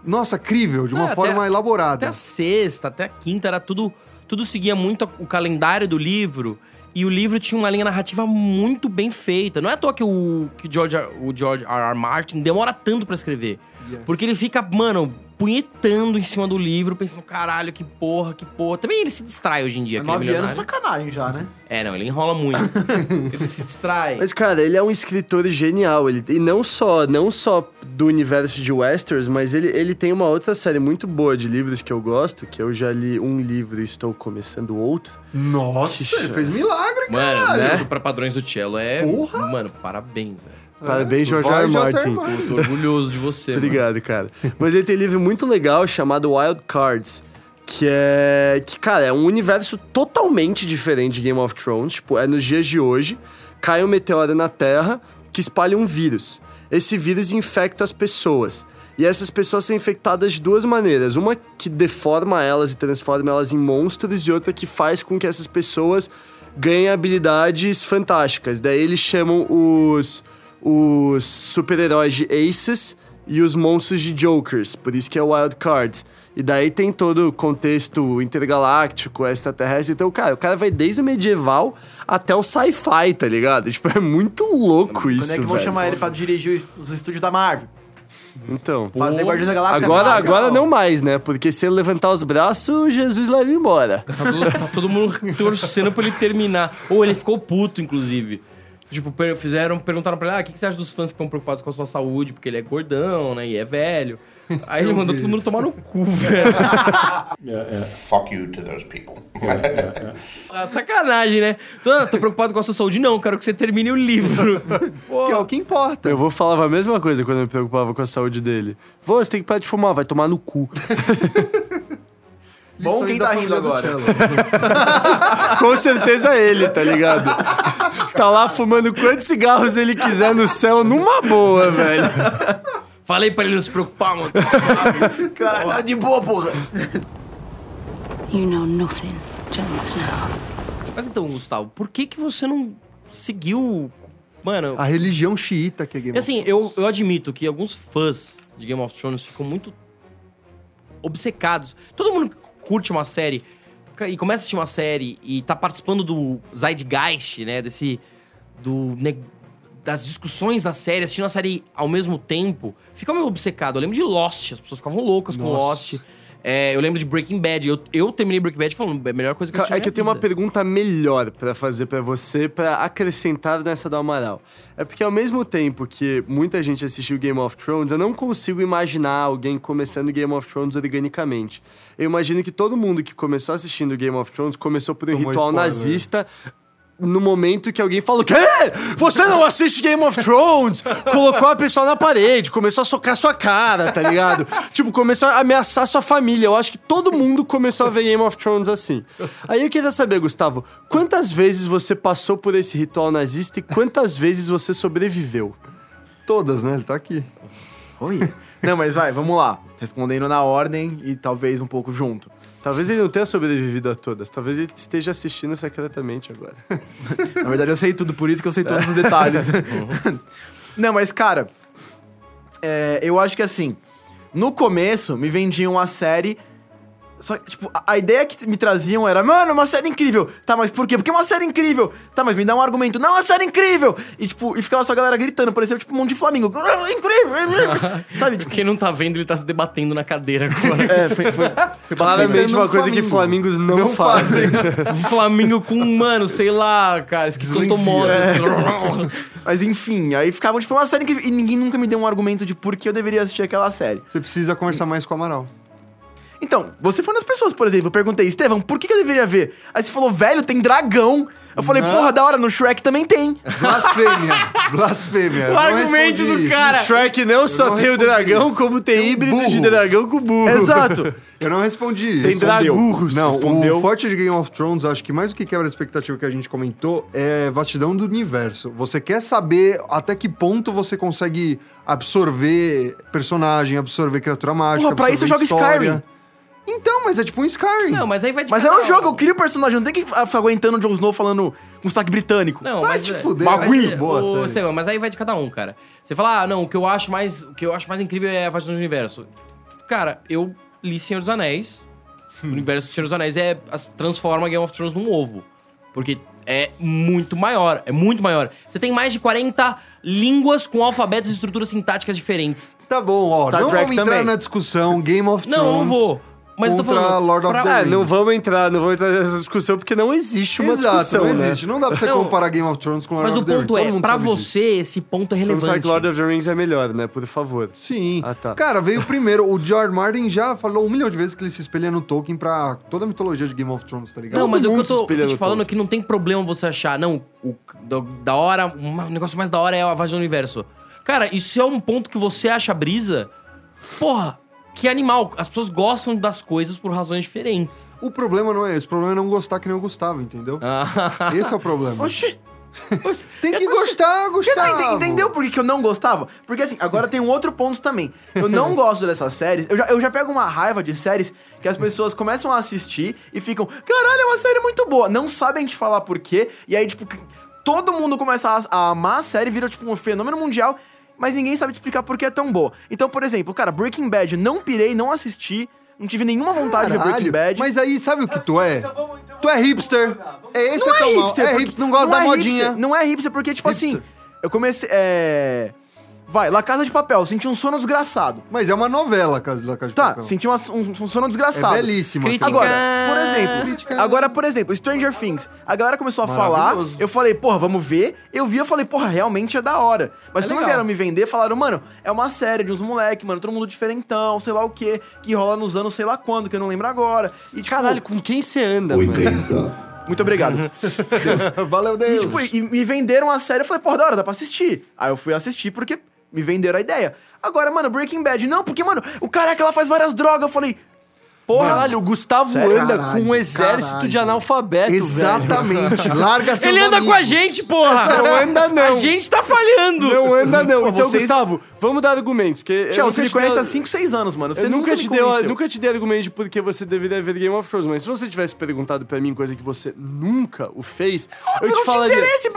nossa, crível, de uma É, até- forma elaborada. Até a sexta, até a quinta, era tudo. Tudo seguia muito o calendário do livro. E o livro tinha uma linha narrativa muito bem feita. Não é à toa que o, que George, o George R. R. Martin demora tanto pra escrever. Yes. Porque ele fica, mano, punhetando em cima do livro, pensando, caralho, que porra, que porra. Também ele se distrai hoje em dia, aquele Nove anos, milionário. sacanagem já, né? É, não, ele enrola muito. ele se distrai. Mas, cara, ele é um escritor genial. Ele, e não só, não só do universo de Westeros, mas ele, ele tem uma outra série muito boa de livros que eu gosto, que eu já li um livro e estou começando outro. Nossa, ele fez milagre, Mano, caralho. isso pra padrões do cello é... Porra! Mano, parabéns, velho. Parabéns, George Vai, R. Martin. Tô orgulhoso de você, mano. Obrigado, cara. Mas ele tem um livro muito legal chamado Wild Cards. Que é. Que, cara, é um universo totalmente diferente de Game of Thrones. Tipo, é nos dias de hoje. Cai um meteoro na Terra que espalha um vírus. Esse vírus infecta as pessoas. E essas pessoas são infectadas de duas maneiras. Uma que deforma elas e transforma elas em monstros, e outra que faz com que essas pessoas ganhem habilidades fantásticas. Daí eles chamam os os super-heróis de Aces e os monstros de Jokers, por isso que é Wild Cards. E daí tem todo o contexto intergaláctico, extraterrestre. Então, cara, o cara vai desde o medieval até o sci-fi, tá ligado? Tipo, é muito louco isso, Quando é que vão velho. chamar ele pra dirigir os- os estúdios da Marvel? Então, Fazer Guardiões da Galáxia agora, é agora não mais, né? Porque se ele levantar os braços, Jesus leva ele embora. Tá todo, tá todo mundo torcendo pra ele terminar. Ou ele ficou puto, inclusive. Tipo, fizeram, perguntaram pra ele, ah, o que, que você acha dos fãs que estão preocupados com a sua saúde? Porque ele é gordão, né? E é velho. Aí ele mandou todo mundo tomar no cu, velho. Fuck you to those people. Ah, Sacanagem, né? Tô, tô preocupado com a sua saúde. Não, quero que você termine o livro. Que é o que importa. Eu vou falava a mesma coisa quando eu me preocupava com a saúde dele. Vô, você tem que parar de fumar, vai tomar no cu. Bom quem tá rindo agora. Com certeza ele, tá ligado? Tá lá fumando quantos cigarros ele quiser no céu, numa boa, velho. Falei pra ele não se preocupar, mano. Cara, tá de boa, porra. You know nothing, Jon Snow. Mas então, Gustavo, por que que você não seguiu... Mano, A religião xiita que é Game E of assim, eu, eu admito que alguns fãs de Game of Thrones ficam muito obcecados. Todo mundo que curte uma série e começa a assistir uma série e tá participando do Zeitgeist, né? Desse. Do, ne- das discussões da série, assistindo a série ao mesmo tempo, fica meio obcecado. Eu lembro de Lost, as pessoas ficavam loucas com Nossa. Lost. É, eu lembro de Breaking Bad. Eu, eu terminei Breaking Bad falando, é a melhor coisa que eu assisti É que eu tenho uma vida." pergunta melhor pra fazer pra você, pra acrescentar nessa do Amaral. É porque ao mesmo tempo que muita gente assistiu Game of Thrones, eu não consigo imaginar alguém começando Game of Thrones organicamente. Eu imagino que todo mundo que começou assistindo Game of Thrones começou por um Tomou ritual spoiler. nazista no momento que alguém falou: Quê? Você não assiste Game of Thrones? Colocou a pessoa na parede, começou a socar sua cara, tá ligado? tipo, começou a ameaçar sua família. Eu acho que todo mundo começou a ver Game of Thrones assim. Aí eu queria saber, Gustavo, quantas vezes você passou por esse ritual nazista e quantas vezes você sobreviveu? Todas, né? Ele tá aqui. Oi. Não, mas vai, vamos lá. Respondendo na ordem e talvez um pouco junto. Talvez ele não tenha sobrevivido a todas. Talvez ele esteja assistindo secretamente agora. Na verdade, eu sei tudo, por isso que eu sei todos os detalhes. Não, mas, cara, é, eu acho que assim, no começo me vendiam a série. Só que, tipo, a, a ideia que me traziam era, mano, uma série incrível. Tá, mas por quê? Porque é uma série incrível. Tá, mas me dá um argumento. Não, é uma série incrível! E, tipo, e ficava só a galera gritando, parecia tipo um monte de Flamengo. "Ah, Incrível! incrível!" Sabe? Tipo, Quem não tá vendo, ele tá se debatendo na cadeira agora. é, foi, foi, foi Claramente uma coisa que. Flamingos não, Não fazem. Um Flamengo com, mano, sei lá, cara, esquistotomose. assim. Mas enfim, aí ficava, tipo, uma série incrível. E ninguém nunca me deu um argumento de por que eu deveria assistir aquela série. Você precisa conversar mais com o Amaral. Então, você foi das pessoas, por exemplo, eu perguntei, Estevão, por que, que eu deveria ver? Aí você falou, velho, tem dragão. Eu falei, porra, da hora, no Shrek também tem. Blasfêmia. Blasfêmia. O Não argumento do cara. Shrek não só não tem o dragão, isso. como tem, Tem híbrido de dragão com burro. Exato. Eu não respondi isso. Tem dragurros. Não, Respondeu. o forte de Game of Thrones, acho que mais do que quebra a expectativa que a gente comentou, é vastidão do universo. Você quer saber até que ponto você consegue absorver personagem, absorver criatura mágica, Porra, pra isso eu jogo. Skyrim. Então, mas é tipo um Skyrim. Não, mas aí vai de Mas é um jogo, eu crio o personagem, não tem que ficar aguentando o Jon Snow falando com sotaque britânico. Não, Vai mas te é- fuder. Mas é boa, série. Estevam, mas aí vai de cada um, cara. Você fala, ah, não, o que eu acho mais, o que eu acho mais incrível é a vastidão do universo. Cara, eu li Senhor dos Anéis. O universo do Senhor dos Anéis é as- transforma Game of Thrones num ovo. Porque é muito maior, é muito maior. Você tem mais de 40 línguas com alfabetos e estruturas sintáticas diferentes. Tá bom, ó. Star não Trek vamos entrar também. na discussão Game of Não, Thrones. não vou. Mas eu tô contra falando, Lord of pra- the É, Rings. não vamos entrar, não vamos entrar nessa discussão porque não existe uma Exato, discussão, não né? existe. Não dá pra você Não. comparar Game of Thrones com Lord Mas o of the Rings. ponto Todo é, mundo pra sabe disso. você, esse ponto é relevante. que Lord of the Rings é melhor, né? Por favor. Sim. Ah, tá. Cara, veio primeiro. O George Martin já falou um milhão de vezes que ele se espelha no Tolkien pra toda a mitologia de Game of Thrones, tá ligado? Não, mas o que eu tô, eu tô te falando é Tolkien. que não tem problema você achar, não, o da, da hora, o negócio mais da hora é a vagem do universo. Cara, isso é um ponto que você acha brisa, porra, que animal. As pessoas gostam das coisas por razões diferentes. O problema não é esse. O problema é não gostar que nem o Gustavo, entendeu? Ah. Esse é o problema. Oxi. Tem que gostar, Gustavo. ente- entendeu por que, que eu não gostava? Porque assim, agora tem um outro ponto também. Eu não gosto dessas séries. Eu já, eu já pego uma raiva de séries que as pessoas começam a assistir e ficam, caralho, é uma série muito boa. Não sabem te falar por quê. E aí, tipo, todo mundo começa a, a amar a série, vira tipo um fenômeno mundial, mas ninguém sabe te explicar por que é tão boa. Então, por exemplo, cara, Breaking Bad, não pirei, não assisti. Não tive nenhuma vontade de ver Breaking Caralho, Bad. Mas aí, sabe o que tu é? Tu é hipster. É esse Não é tão mal. É hipster, não gosta não da é modinha. hipster, não é hipster, porque, tipo Hipster. assim, eu comecei. É. Vai, La Casa de Papel, senti um sono desgraçado. Mas é uma novela, Casa da Casa de Tá, Papel. senti uma- um, um sono desgraçado. É belíssima. Agora, por exemplo, agora, por exemplo, Stranger Things. A galera começou a falar, eu falei, porra, vamos ver. Eu vi, eu falei, porra, realmente é da hora. Mas É quando legal. vieram me vender, falaram, mano, é uma série de uns moleque, mano, todo mundo diferentão, sei lá o quê, que rola nos anos sei lá quando, que eu não lembro agora. E, tipo, Caralho, com quem você anda, mano? muito obrigado. Valeu, E, Deus. tipo, e me venderam a série, eu falei, porra, da hora, dá pra assistir. Aí eu fui assistir porque me venderam a ideia. Agora, mano, Breaking Bad, não, porque, mano, o careca ela faz várias drogas. Eu falei, porra, Caralho, o Gustavo Sério? anda Caralho, com um exército caralho. de analfabeto, velho. Exatamente. Larga seus Ele anda amigos. com a gente, porra! Não anda não. A gente tá falhando! Não anda não. Pô, então, vocês- Gustavo, vamos dar argumentos. Porque Tchau, nunca você me te conhece dei- há 5, 6 anos, mano. Você eu nunca, te dei, convenceu. nunca te dei argumento de por que você deveria ver Game of Thrones, mas se você tivesse perguntado pra mim coisa que você nunca o fez, Eu eu não te tinha falaria. interesse,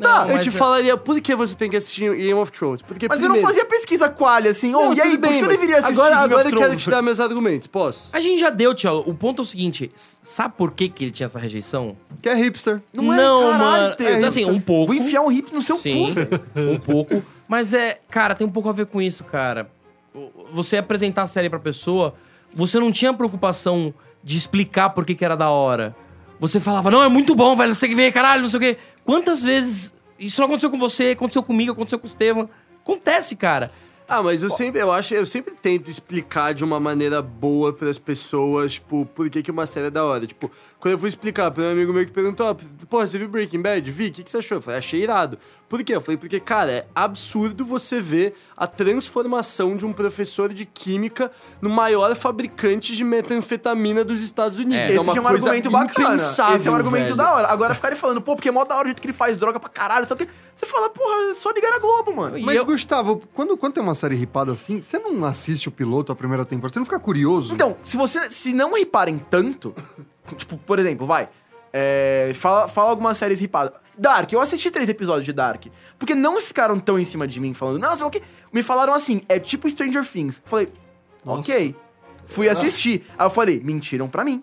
perguntar? Não, Eu mas te é- falaria por que você tem que assistir Game of Thrones. Porque Mas eu não primeiro- fazia pesquisa qualha, assim. Ô, Não, e aí, tudo por que bem, eu mas deveria assistir Agora, Game agora of eu quero Thrones? te dar meus argumentos, posso? A gente já deu, Tchelo. O ponto é o seguinte: s- sabe por que, que ele tinha essa rejeição? Que é hipster. Não é, Não, caralho, mano. Estevam. É, assim, um pouco. Vou enfiar um hip no seu Sim, cu, velho. um pouco. Mas é, cara, tem um pouco a ver com isso, cara. O- Você apresentar a série pra pessoa, você não tinha preocupação de explicar por que, que era da hora. Você falava, não, é muito bom, velho, você que ver, caralho, não sei o quê. Quantas vezes isso não aconteceu com você, aconteceu comigo, aconteceu com o Estevam? Acontece, cara. Ah, mas eu sempre, eu acho, eu sempre tento explicar de uma maneira boa pras pessoas, tipo, por que, que uma série é da hora. Tipo, quando eu fui explicar pra um amigo meu que perguntou, ah, pô, você viu Breaking Bad? Vi, o que, que você achou? Eu falei, achei irado. Por quê? Eu falei, porque, cara, é absurdo você ver a transformação de um professor de química no maior fabricante de metanfetamina dos Estados Unidos. É. É, Esse uma é um coisa argumento bacana. Esse é um argumento velho. da hora. Agora ficarem falando, pô, porque é mó da hora o jeito que ele faz droga pra caralho, só que você fala, porra, é só ligar na Globo, mano. Mas, eu- Gustavo, quando, quando tem uma uma série ripada assim, você não assiste o piloto, a primeira temporada, você não fica curioso? Então, se você se não riparem tanto, tipo, por exemplo, vai, é, fala, fala algumas séries ripadas. Dark, eu assisti três episódios de Dark. Porque não ficaram tão em cima de mim falando, não, sei o que. Me falaram assim, é tipo Stranger Things. Falei, Nossa. ok. Fui assistir. Aí eu falei, mentiram pra mim.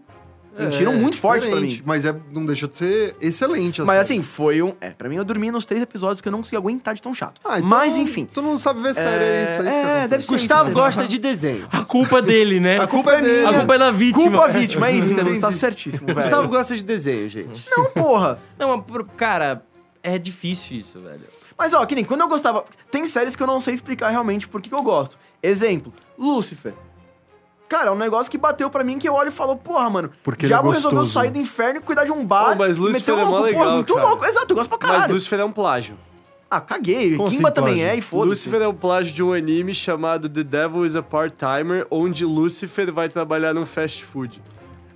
Mentiram É, muito forte pra mim. Mas é, não deixa de ser excelente. a Mas assim, foi um. É, pra mim eu dormi nos três episódios que eu não consegui aguentar de tão chato. Ah, então Mas enfim. Tu não sabe ver série, é, isso aí. é, deve ser Gustavo isso, gosta de desenho. A culpa é dele, né? A culpa é dele. A culpa é da vítima. Culpa vítima, é isso, Estevam. Você tá certíssimo, velho. Gustavo gosta de desenho, gente. Não, porra. Não, cara, é difícil isso, velho. Mas ó, que nem quando eu gostava. Tem séries que eu não sei explicar realmente por que que eu gosto. Exemplo, Lúcifer. Cara, é um negócio que bateu pra mim que eu olho e falo, porra, mano. Porque ele é Diabo resolveu gostoso. sair do inferno e cuidar de um bar. Pô, mas e Lúcifer é mó louco, legal, porra, muito cara. louco. Exato, eu gosto pra Mas caralho. Lucifer é um plágio. Ah, caguei. Como Kimba assim, também é e foda-se. Lucifer é um plágio de um anime chamado The Devil is a Part-Timer, onde Lucifer vai trabalhar num fast food.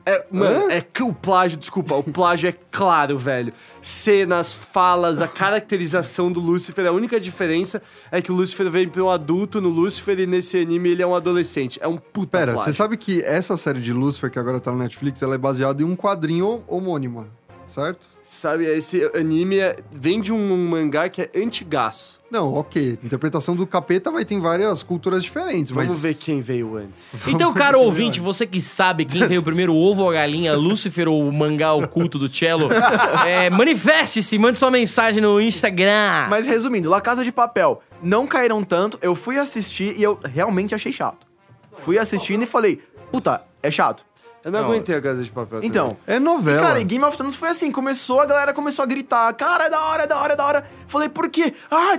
É, mano, é que o plágio, desculpa, o plágio é claro, velho. Cenas, falas, a caracterização do Lucifer, a única diferença é que o Lucifer vem pra um adulto no Lucifer e nesse anime ele é um adolescente. É um puta Pera, plágio. você sabe que essa série de Lucifer, que agora tá no Netflix, ela é baseada em um quadrinho homônimo, certo? Sabe, esse anime é- vem de um mangá que é antigaço. Não, ok. Interpretação do capeta vai ter várias culturas diferentes, Vamos mas... ver quem veio antes. Então, cara ouvinte, você que sabe quem veio primeiro, o ovo ou a galinha, Lúcifer ou o mangá oculto do cello, é, manifeste-se, mande sua mensagem no Instagram. Mas resumindo, La Casa de Papel não caíram tanto, eu fui assistir e eu realmente achei chato. Fui assistindo e falei, puta, é chato. Eu não, Não, aguentei a Casa de Papel também. Então, É E, novela. cara, e Game of Thrones foi assim, começou, a galera começou a gritar, cara, é da hora, é da hora, é da hora. Falei, por quê? Ah,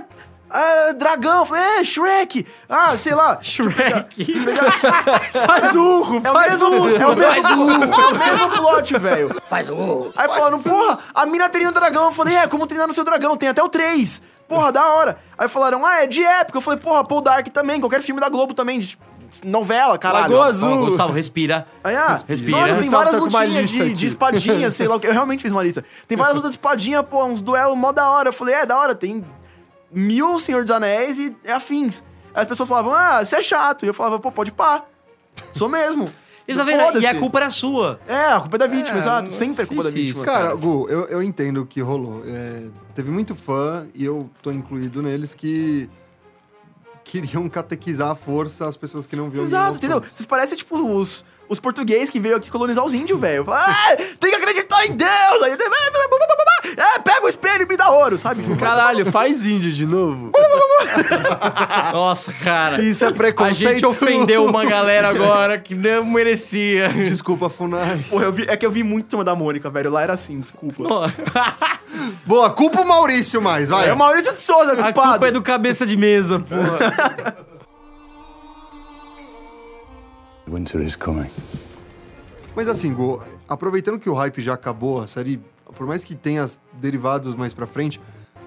ah, dragão. Falei, é, Shrek. Ah, sei lá. Shrek. Faz urro, É o faz mesmo, urro. é o mesmo, é o mesmo plot, velho. Faz o. Aí falaram, porra, a mina teria um dragão. Eu falei, é, como treinar no seu dragão? Tem até o 3. Porra, da hora. Aí falaram, ah, é de época. Eu falei, porra, Paul Dark também, qualquer filme da Globo também, novela, caralho. Lagoa Azul. Gustavo, respira. Ah, Respira. Nossa, tem várias tá lutinhas de, de espadinha, sei lá o que. Eu realmente fiz uma lista. Tem várias lutas de espadinha, pô, uns duelos mó da hora. Eu falei, é, da hora, tem mil Senhor dos Anéis e é afins. Aí as pessoas falavam, ah, você é chato. E eu falava, pô, pode pá. Sou mesmo. Eles tá vendo? E a culpa era sua. É, a culpa é da vítima, É, exato. é Sempre é culpa da vítima. isso, Cara, cara. Gu, eu, eu entendo o que rolou. É, teve muito fã, e eu tô incluído neles, que queriam catequizar à força as pessoas que não viam Exato, entendeu? Vocês parecem, tipo, os, os portugueses que veio aqui colonizar os índios, velho. Fala, Ah, tem que acreditar em Deus! Aí, é, pega o espelho e me dá ouro, sabe? Caralho, faz índio de novo. Nossa, cara. Isso é A preconceito. gente ofendeu uma galera agora que não merecia. Desculpa, Funai. Porra, eu vi, é que eu vi muito Turma da Mônica, velho. Lá era assim, desculpa. Boa, culpa o Maurício mais, vai. É o Maurício de Souza, A culpa é do cabeça de mesa, porra. Winter is coming. Mas assim, Gu, aproveitando que o hype já acabou, a série, por mais que tenha derivados mais pra frente,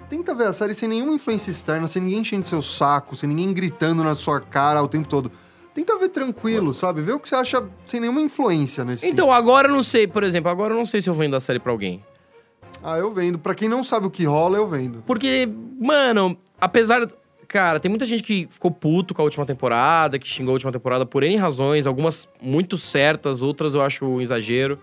tenta ver a série sem nenhuma influência externa, sem ninguém enchendo seu saco, sem ninguém gritando na sua cara o tempo todo. Tenta ver tranquilo, sabe? Vê o que você acha sem nenhuma influência nesse Então, agora eu não sei, por exemplo, agora eu não sei se eu vendo a série pra alguém. Ah, eu vendo. Pra quem não sabe o que rola, eu vendo. Porque, mano, apesar. Cara, tem muita gente que ficou puto com a última temporada, que xingou a última temporada por N razões, algumas muito certas, outras eu acho um exagero.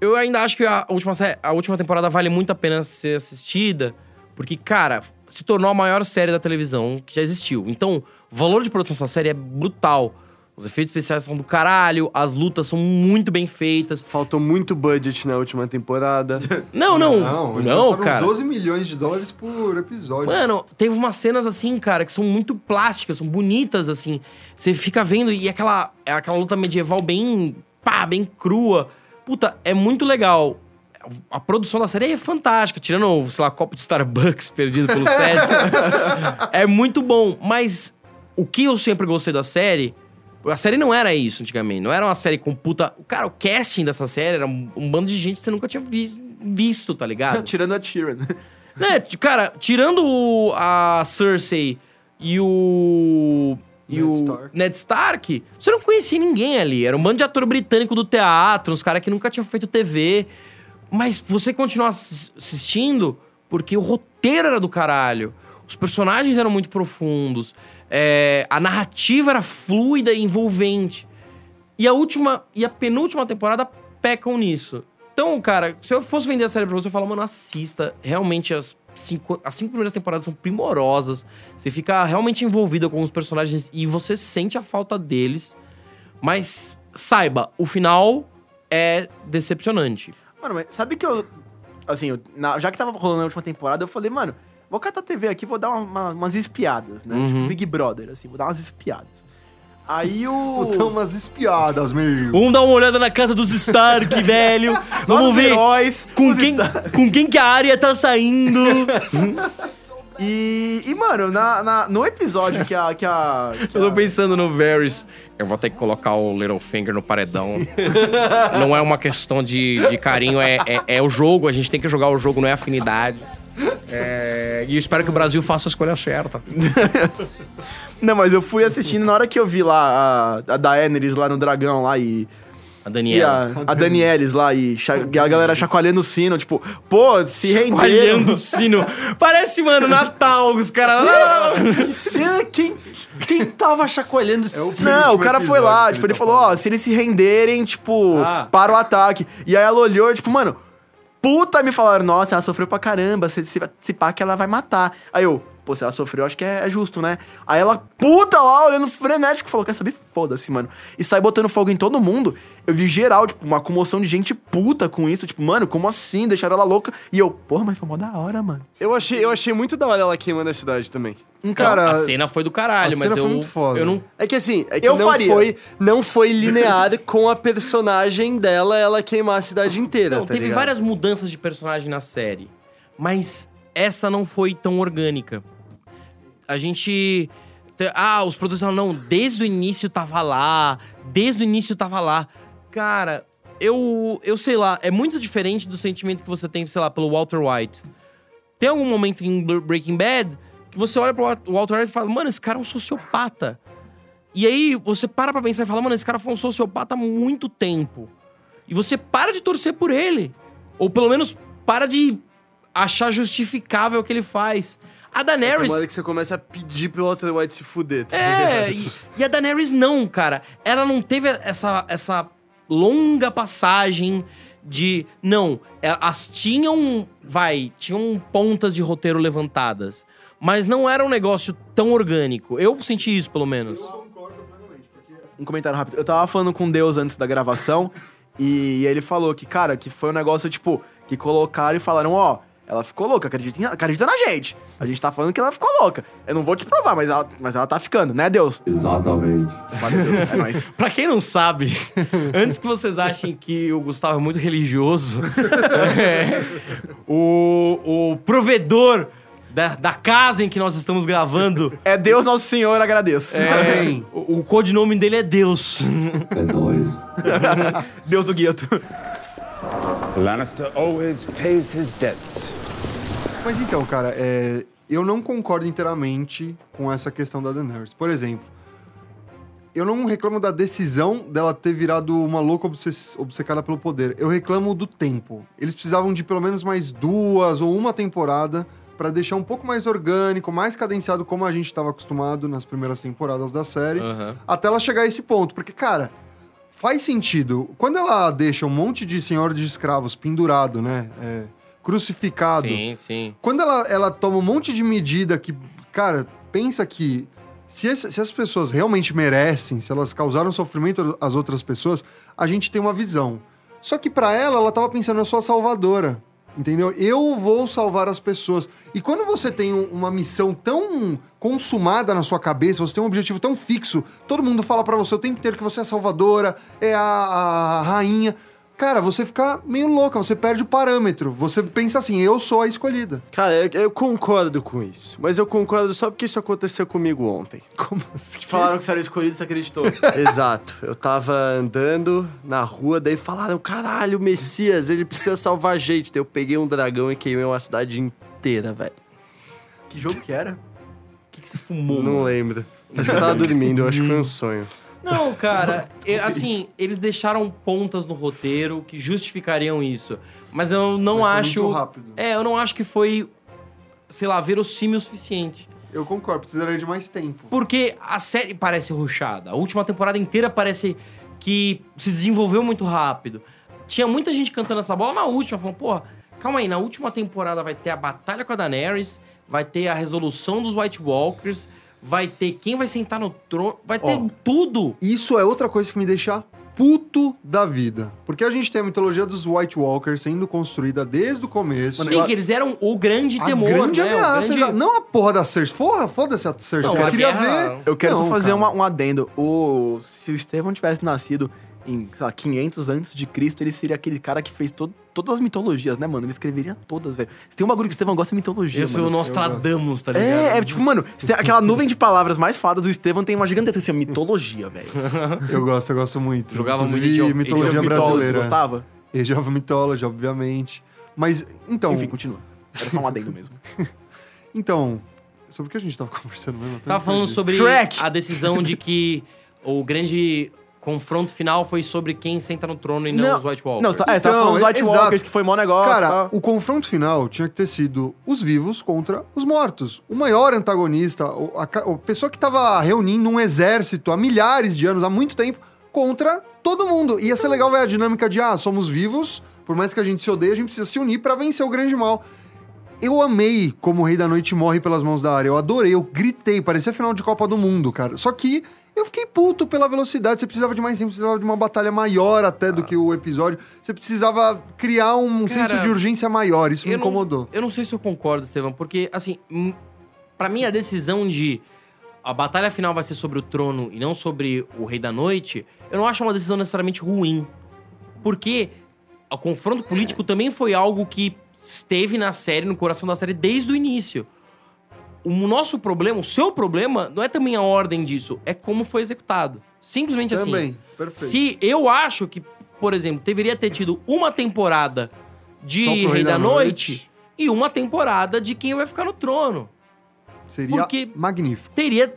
Eu ainda acho que a última, a última temporada vale muito a pena ser assistida, porque, cara, se tornou a maior série da televisão que já existiu. Então, o valor de produção dessa série é brutal. Os efeitos especiais são do caralho, as lutas são muito bem feitas. Faltou muito budget na última temporada. Não, não, Não, não, cara. uns 12 milhões de dólares por episódio. Mano, teve umas cenas assim, cara, que são muito plásticas, são bonitas, assim. Você fica vendo e aquela, é aquela luta medieval bem, pá, bem crua. Puta, é muito legal. A produção da série é fantástica, tirando, sei lá, copo de Starbucks perdido pelo set. é muito bom, mas o que eu sempre gostei da série... A série não era isso antigamente, não era uma série com puta... Cara, o casting dessa série era um, um bando de gente que você nunca tinha vi- visto, tá ligado? Tirando a Tyrion. Né, t- cara, tirando o- a Cersei e o. E Ned o Stark. Ned Stark, você não conhecia ninguém ali. Era um bando de ator britânico do teatro, uns caras que nunca tinham feito TV. Mas você continua assis- assistindo porque o roteiro era do caralho. Os personagens eram muito profundos. É, a narrativa era fluida e envolvente. E a última e a penúltima temporada pecam nisso. Então, cara, se eu fosse vender a série pra você, eu falo, mano, assista. Realmente, as cinco, as cinco primeiras temporadas são primorosas. Você fica realmente envolvido com os personagens e você sente a falta deles. Mas saiba, o final é decepcionante. Mano, mas sabe que eu. Assim, eu- na- já que tava rolando a última temporada, eu falei, mano, vou catar a TV aqui, vou dar uma- uma- umas espiadas, né? Uhum. Tipo Big Brother, assim, vou dar umas espiadas. Aí o. Puta, umas espiadas, meu. Vamos dar uma olhada na casa dos Stark, velho. Vamos Nossos ver heróis. com quem, Stark. com quem que a área tá saindo. E, e mano, na, na- no episódio que a. Que a, que Eu tô a- pensando no Varys. Eu vou ter que colocar o Littlefinger no paredão. não é uma questão de, de carinho, é, é, é o jogo. A gente tem que jogar o jogo, não é afinidade. É, e eu espero que o Brasil faça a escolha certa. Não, mas eu fui assistindo na hora que eu vi lá a, a Daenerys lá no dragão lá e. A E Daniela. a, a Danielis lá e, a galera chacoalhando o sino, tipo, pô, se renderam. Chacoalhando o sino. Parece, mano, Natal. Os caras... Que cena, quem, quem tava chacoalhando É o esse- Não, o cara foi lá, tipo, ele tá falou, ó, se eles se renderem, tipo, Ah. para o ataque. E aí ela olhou, tipo, mano, puta, me falaram, nossa, ela sofreu pra caramba, se, se, se pá que ela vai matar. Aí eu, pô, se ela sofreu, acho que é, é justo, né? Aí ela, puta lá, olhando frenético, falou, quer saber? Foda-se, mano. E sai botando fogo em todo mundo. Eu vi geral, tipo, uma comoção de gente puta com isso, tipo, mano, como assim? Deixaram ela louca. E eu, porra, mas foi mó da hora, mano. Eu achei, eu achei muito da hora ela queimando a cidade também. Cara, a cena foi do caralho, a mas cena eu, foi muito foda. eu não... É que assim, é que Eu não, faria. foi, não foi linear com a personagem dela ela queimar a cidade inteira. Não, tá teve ligado? várias mudanças de personagem na série, mas essa não foi tão orgânica. A gente. te- Ah, os produtores falam, não, desde o início tava lá, desde o início tava lá. Cara, eu, eu sei lá, é muito diferente do sentimento que você tem, sei lá, pelo Walter White. Tem algum momento em Breaking Bad que você olha pro Walter White e fala, mano, esse cara é um sociopata. E aí você para pra pensar e fala, mano, esse cara foi um sociopata há muito tempo. E você para de torcer por ele. Ou pelo menos para de achar justificável o que ele faz. A Daenerys. Tomara que você comece a pedir pro Walter White se fuder. tá É, e, e a Daenerys não, cara. Ela não teve essa, essa longa passagem de. Não, é- as tinham. Vai, tinham pontas de roteiro levantadas. Mas não era um negócio tão orgânico. Eu senti isso, pelo menos. Um comentário rápido. Eu tava falando com Deus antes da gravação e ele falou que, cara, que foi um negócio, tipo, que colocaram e falaram, ó, ela ficou louca, acredita, em- acredita na gente. A gente tá falando que ela ficou louca. Eu não vou te provar, mas ela, mas ela tá ficando, né, Deus? Exatamente. Valeu, Deus. É nóis. Pra quem não sabe, antes que vocês achem que o Gustavo é muito religioso, é, o, o provedor da, da casa em que nós estamos gravando, É Deus Nosso Senhor, agradeço. é, o, o codinome dele é Deus. É nóis. Deus do gueto. Lannister always pays his debts. Mas então, cara, é, eu não concordo inteiramente com essa questão da Daenerys. Por exemplo, eu não reclamo da decisão dela ter virado uma louca obcecada pelo poder. Eu reclamo do tempo. Eles precisavam de pelo menos mais duas ou uma temporada pra deixar um pouco mais orgânico, mais cadenciado como a gente estava acostumado nas primeiras temporadas da série, até ela chegar a esse ponto. Porque, cara, faz sentido. Quando ela deixa um monte de senhor de escravos pendurado, né? é, crucificado. Sim, sim. Quando ela, ela toma um monte de medida que, cara, pensa que se, esse- se as pessoas realmente merecem, se elas causaram sofrimento às outras pessoas, a gente tem uma visão. Só que pra ela, ela tava pensando, eu sou a salvadora. Entendeu? Eu vou salvar as pessoas. E quando você tem um- uma missão tão consumada na sua cabeça, você tem um objetivo tão fixo, todo mundo fala pra você o tempo inteiro que você é salvadora, é a, a rainha. Cara, você fica meio louca, você perde o parâmetro. Você pensa assim, eu sou a escolhida. Cara, eu, eu concordo com isso. Mas eu concordo só porque isso aconteceu comigo ontem. Como assim? Falaram que você era escolhido, você acreditou. Exato. Eu tava andando na rua, daí falaram: caralho, o Messias, ele precisa salvar a gente. Daí eu peguei um dragão e queimei uma cidade inteira, velho. que jogo que era? O que, que você fumou? Não lembro. Acho que eu tava dormindo, eu acho que foi um sonho. Não, cara, é, assim, eles deixaram pontas no roteiro que justificariam isso. Mas eu não Mas foi acho. muito rápido. É, eu não acho que foi, sei lá, verossímil o suficiente. Eu concordo, precisaria de mais tempo. Porque a série parece ruchada. A última temporada inteira parece que se desenvolveu muito rápido. Tinha muita gente cantando essa bola na última, falando, porra, calma aí, na última temporada vai ter a batalha com a Daenerys, vai ter a resolução dos White Walkers, vai ter quem vai sentar no trono, vai ter Ó, tudo. Isso é outra coisa que me deixa puto da vida. Porque a gente tem a mitologia dos White Walkers sendo construída desde o começo. Sim, que eles eram o grande a temor, grande né? O ameaça. grande- exa- Não a porra da Cersei. Porra, foda-se a Cersei. Não, eu a queria guerra- ver... Eu quero Não, só fazer cara. uma- um adendo. O, se o Estevão tivesse nascido em, sei lá, 500 antes de Cristo, ele seria aquele cara que fez todo- todas as mitologias, né, mano? Ele escreveria todas, velho. Se tem um bagulho que o Estevão gosta é mitologia, Esse é mano. o Nostradamus, tá ligado? É, é tipo, mano, se tem aquela nuvem de palavras mais fadas, o Estevão tem uma gigantesca assim, mitologia, velho. Eu gosto, eu gosto muito. Jogava muito Inclusive, Age of- mitologia Age of brasileira. gostava? Age of Mythology, obviamente. Mas, então... Enfim, continua. Era só um adendo mesmo. Então, sobre o que a gente tava conversando mesmo? Tava falando sobre Shrek! a decisão de que o grande confronto final foi sobre quem senta no trono e não, os White Walkers. Não, você tá, é, tava Então, falando dos White exato. Walkers, que foi mó negócio. Cara, tá? o confronto final tinha que ter sido os vivos contra os mortos. O maior antagonista, a, a pessoa que tava reunindo um exército há milhares de anos, há muito tempo, contra todo mundo. Ia ser legal ver a dinâmica de, ah, somos vivos, por mais que a gente se odeie, a gente precisa se unir pra vencer o grande mal. Eu amei como o Rei da Noite morre pelas mãos da área. Eu adorei, eu gritei, parecia final de Copa do Mundo, cara. Só que eu fiquei puto pela velocidade. Você precisava de mais tempo, você precisava de uma batalha maior até do que o episódio. Você precisava criar um Cara, senso de urgência maior. Isso me eu não- incomodou. eu não sei se eu concordo, Estevão, porque, assim, pra mim a decisão de a batalha final vai ser sobre o trono e não sobre o Rei da Noite, eu não acho uma decisão necessariamente ruim. Porque o confronto político também foi algo que esteve na série, no coração da série, desde o início. O nosso problema, o seu problema, não é também a ordem disso, é como foi executado. Simplesmente assim. Também, perfeito. Se eu acho que, por exemplo, deveria ter tido uma temporada de pro Rei, da, Noite, e uma temporada de quem vai ficar no trono. Seria porque- magnífico. Teria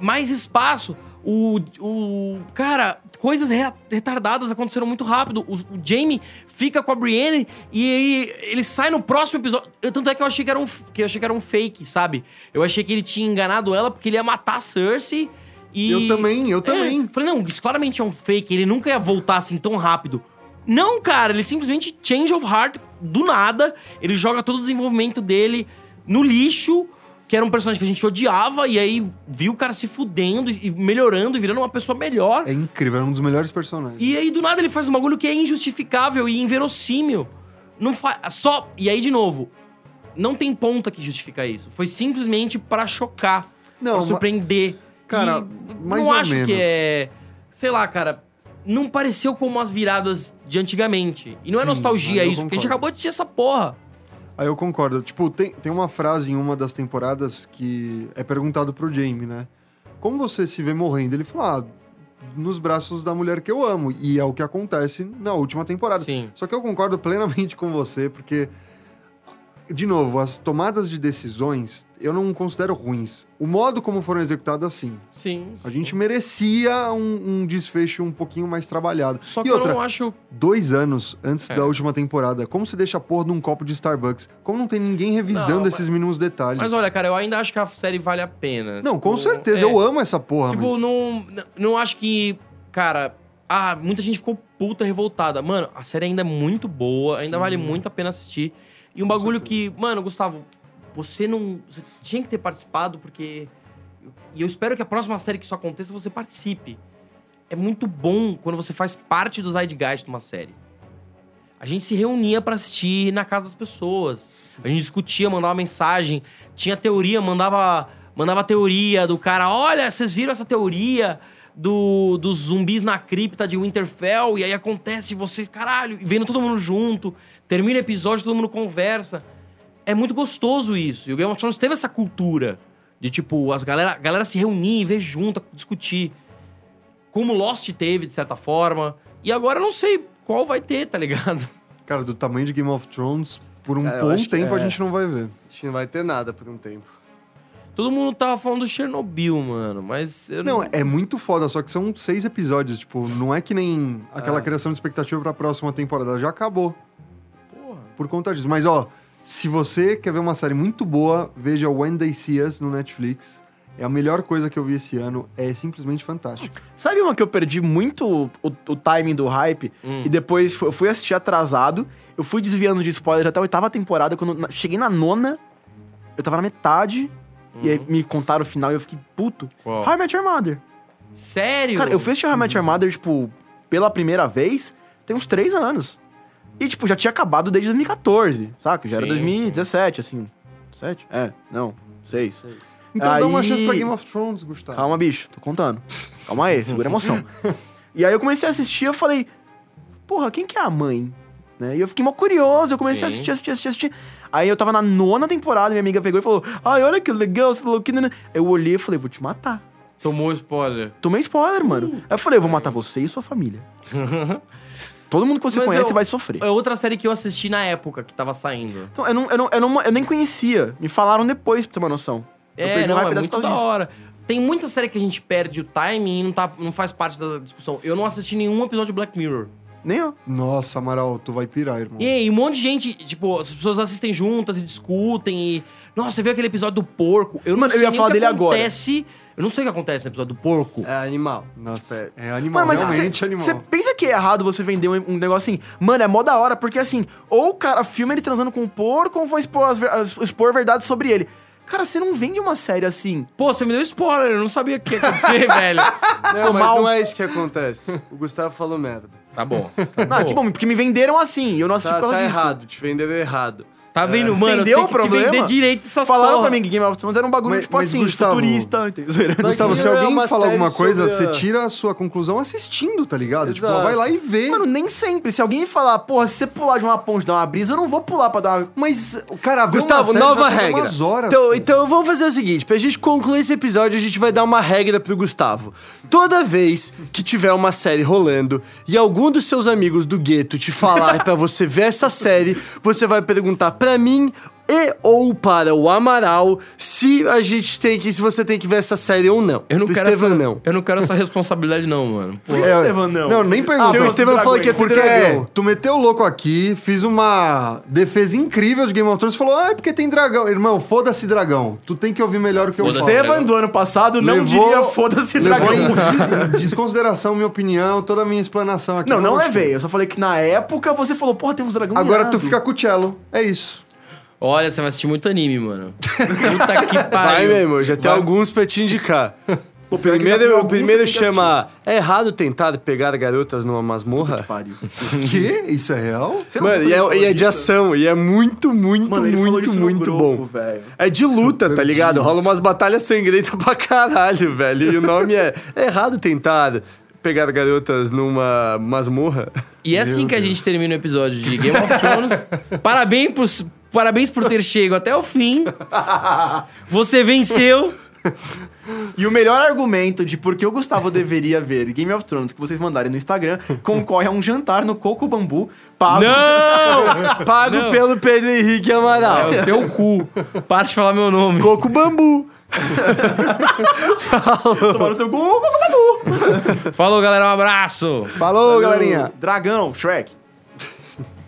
mais espaço. O, o. Cara, coisas re- retardadas aconteceram muito rápido. O, o Jamie fica com a Brienne e aí ele sai no próximo episódio. Eu- tanto é que eu achei que era um, que eu achei que era um fake, sabe? Eu achei que ele tinha enganado ela porque ele ia matar a Cersei. E... Eu também, eu É, também. falei, não, isso claramente é um fake. Ele nunca ia voltar assim tão rápido. Não, cara, ele simplesmente change of heart do nada. Ele joga todo o desenvolvimento dele no lixo, que era um personagem que a gente odiava, e aí viu o cara se fudendo e melhorando e virando uma pessoa melhor. É incrível, é um dos melhores personagens. E aí, do nada, ele faz um bagulho que é injustificável e inverossímil. Não faz. Só. E aí, de novo, não tem ponta que justifica isso. Foi simplesmente pra chocar, Não, pra surpreender. Cara, E mais não acho menos. que é. Sei lá, cara. Não pareceu como as viradas de antigamente. E não é Sim, nostalgia mas eu isso, porque a gente concordo. acabou de assistir essa porra. Aí eu concordo. Tipo, tem, tem uma frase em uma das temporadas que é perguntado pro Jamie, né? Como você se vê morrendo? Ele fala, ah, nos braços da mulher que eu amo. E é o que acontece na última temporada. Sim. Só que eu concordo plenamente com você, porque, de novo, as tomadas de decisões eu não considero ruins. O modo como foram executadas, sim. Sim. A gente merecia um, um desfecho um pouquinho mais trabalhado. Só e que outra, eu não acho. dois anos antes É. da última temporada, como se deixa a porra num copo de Starbucks? Como não tem ninguém revisando Não, esses mínimos detalhes? Mas olha, cara, eu ainda acho que a série vale a pena. não, com Tipo, certeza, é. eu amo essa porra, Tipo, mas... não, não acho que. Cara, ah, muita gente ficou puta revoltada. Mano, a série ainda é muito boa, ainda vale muito a pena assistir. E um bagulho que, mano, Gustavo, você não. Você tinha que ter participado, porque. E eu espero que a próxima série que isso aconteça, você participe. É muito bom quando você faz parte do Zeitgeist de uma série. A gente se reunia pra assistir na casa das pessoas. A gente discutia, mandava mensagem. Tinha teoria, mandava, mandava teoria do cara. Olha, vocês viram essa teoria do, dos zumbis na cripta de Winterfell? E aí acontece você, caralho, e vendo todo mundo junto. Termina o episódio, todo mundo conversa. É muito gostoso isso. E o Game of Thrones teve essa cultura de, tipo, as galera, a galera se reunir, ver junto, discutir. Como Lost teve, de certa forma. E agora eu não sei qual vai ter, tá ligado? Cara, do tamanho de Game of Thrones, por um É, eu bom tempo a é. gente não vai ver. Acho que não vai ter nada por um tempo. Todo mundo tava falando do Chernobyl, mano, mas eu Não, é muito foda, só que são seis episódios. Tipo, não é que nem aquela É. criação de expectativa pra próxima temporada. Já acabou. Por conta disso. Mas, ó, Se você quer ver uma série muito boa, veja When They See Us no Netflix. É a melhor coisa que eu vi esse ano. É simplesmente fantástico. Sabe uma que eu perdi muito o, o timing do hype? E depois eu fui assistir atrasado. Eu fui desviando de spoilers até a oitava temporada. Quando na- cheguei na nona, eu tava na metade. E aí me contaram o final e eu fiquei puto. Qual? How I Met Your Mother. Sério? Cara, eu fui assistir How I Met Your Mother, tipo, pela primeira vez, tem uns três anos. E, tipo, já tinha acabado desde 2014, saca? Já era Sim, 2017, assim. Sete? É, não, seis. Então dá uma Aí- chance pra Game of Thrones, Gustavo. Calma, bicho, tô contando. Calma aí, segura a emoção. e aí eu comecei a assistir, eu falei, porra, quem que é a mãe? Né? E eu fiquei mó curioso, eu comecei a Sim. assistir, assistir, assistir, assistir. Aí eu tava na nona temporada, minha amiga pegou e falou, ai, olha que legal, esse louquinho. Eu olhei e falei, vou te matar. Tomou spoiler. Tomei spoiler, mano. Aí eu falei, eu vou matar você e sua família. Todo mundo que você Mas conhece eu- vai sofrer. É outra série que eu assisti na época que tava saindo. Então, eu, não, eu, não, eu, não, eu nem conhecia. Me falaram depois, pra ter uma noção. Eu É, perdi o não, é muito da disso. hora. Tem muita série que a gente perde o timing e não, tá, não faz parte da discussão. Eu não assisti nenhum episódio de Black Mirror. Nem eu. Nossa, Amaral, tu vai pirar, irmão. E aí, um monte de gente, tipo, as pessoas assistem juntas e discutem e... Nossa, você viu aquele episódio do porco? Eu não Mano, eu sei ia nem falar o que dele agora. Eu não sei o que acontece no episódio do porco. É animal. Nossa, é animal, Mano, mas realmente cê, animal. Você pensa que é errado você vender um, um negócio assim? Mano, é mó da hora, porque assim, ou o cara filma ele transando com um porco, ou vai expor, as as- expor verdade sobre ele. Cara, você não vende uma série assim. Pô, você me deu spoiler, eu não sabia o que ia acontecer, velho. Não, mas mal- não é isso que acontece. O Gustavo falou merda. Tá bom. Ah, que bom, porque me venderam assim, e eu não assisti Tá, por causa tá disso. errado, te venderam errado. Tá vendo, mano? Entendeu tem o problema? vender direito essas Falaram porra. pra mim que Game of Thrones era um bagulho, Mas- tipo mas, assim, Gustavo, futurista. entendeu? Gustavo, se é alguém uma fala série alguma coisa, sobre a- você tira a sua conclusão assistindo, tá ligado? Tipo, Exato. vai lá e vê. Mano, nem sempre. Se alguém falar, porra, se você pular de uma ponte dar uma brisa, eu não vou pular pra dar uma... Mas, cara, ver Gustavo, uma série nova vai fazer regra. Umas horas, então, pô. então vamos fazer o seguinte: pra gente concluir esse episódio, a gente vai dar uma regra pro Gustavo. Toda vez que tiver uma série rolando e algum dos seus amigos do gueto te falar pra você ver essa série, você vai perguntar pra mim e ou para o Amaral se a gente tem que se você tem que ver essa série ou não. Eu não quero essa, não. Eu não quero essa responsabilidade, não, mano. Pô, É, Estevam, não? Não, nem pergunta. Ah, o Estevam falou que é Porque dragão. tu meteu o louco aqui, fiz uma defesa incrível de Game of Thrones e falou, ah, é porque tem dragão. Irmão, foda-se dragão. Tu tem que ouvir melhor o que eu falo. Estevam do ano passado não Levou- diria foda-se Levou dragão. em des- desconsideração minha opinião, toda a minha explanação aqui. Não, não levei. Eu só falei que na época você falou, porra, tem uns dragões Agora tu fica com o cello. É isso. Olha, você vai assistir muito anime, mano. Puta que Vai pariu. mesmo, já tem Vai. alguns pra te indicar. O que primeiro, o primeiro que que chama É errado tentar pegar garotas numa masmorra? Pariu. Que? Isso é real? Mano, e é, e é de ação, e é muito, muito, Mano, muito, muito grupo, bom. velho. É de luta, tá ligado? Rola umas batalhas sangrentas pra caralho, velho. E o nome é É errado tentar pegar garotas numa masmorra. E é assim que a gente termina o episódio de Game of Thrones. parabéns, por, parabéns por ter chegado até o fim. Você venceu. E o melhor argumento de por que o Gustavo deveria ver Game of Thrones que vocês mandarem no Instagram concorre a um jantar no Coco Bambu pago. Não! Pago Não. pelo Pedro Henrique Amaral. É o teu cu. Para de falar meu nome. Coco Bambu. Tomar no seu cu, Coco Bambu. Falou, galera. Um abraço. Falou, galerinha. Dragão, Shrek.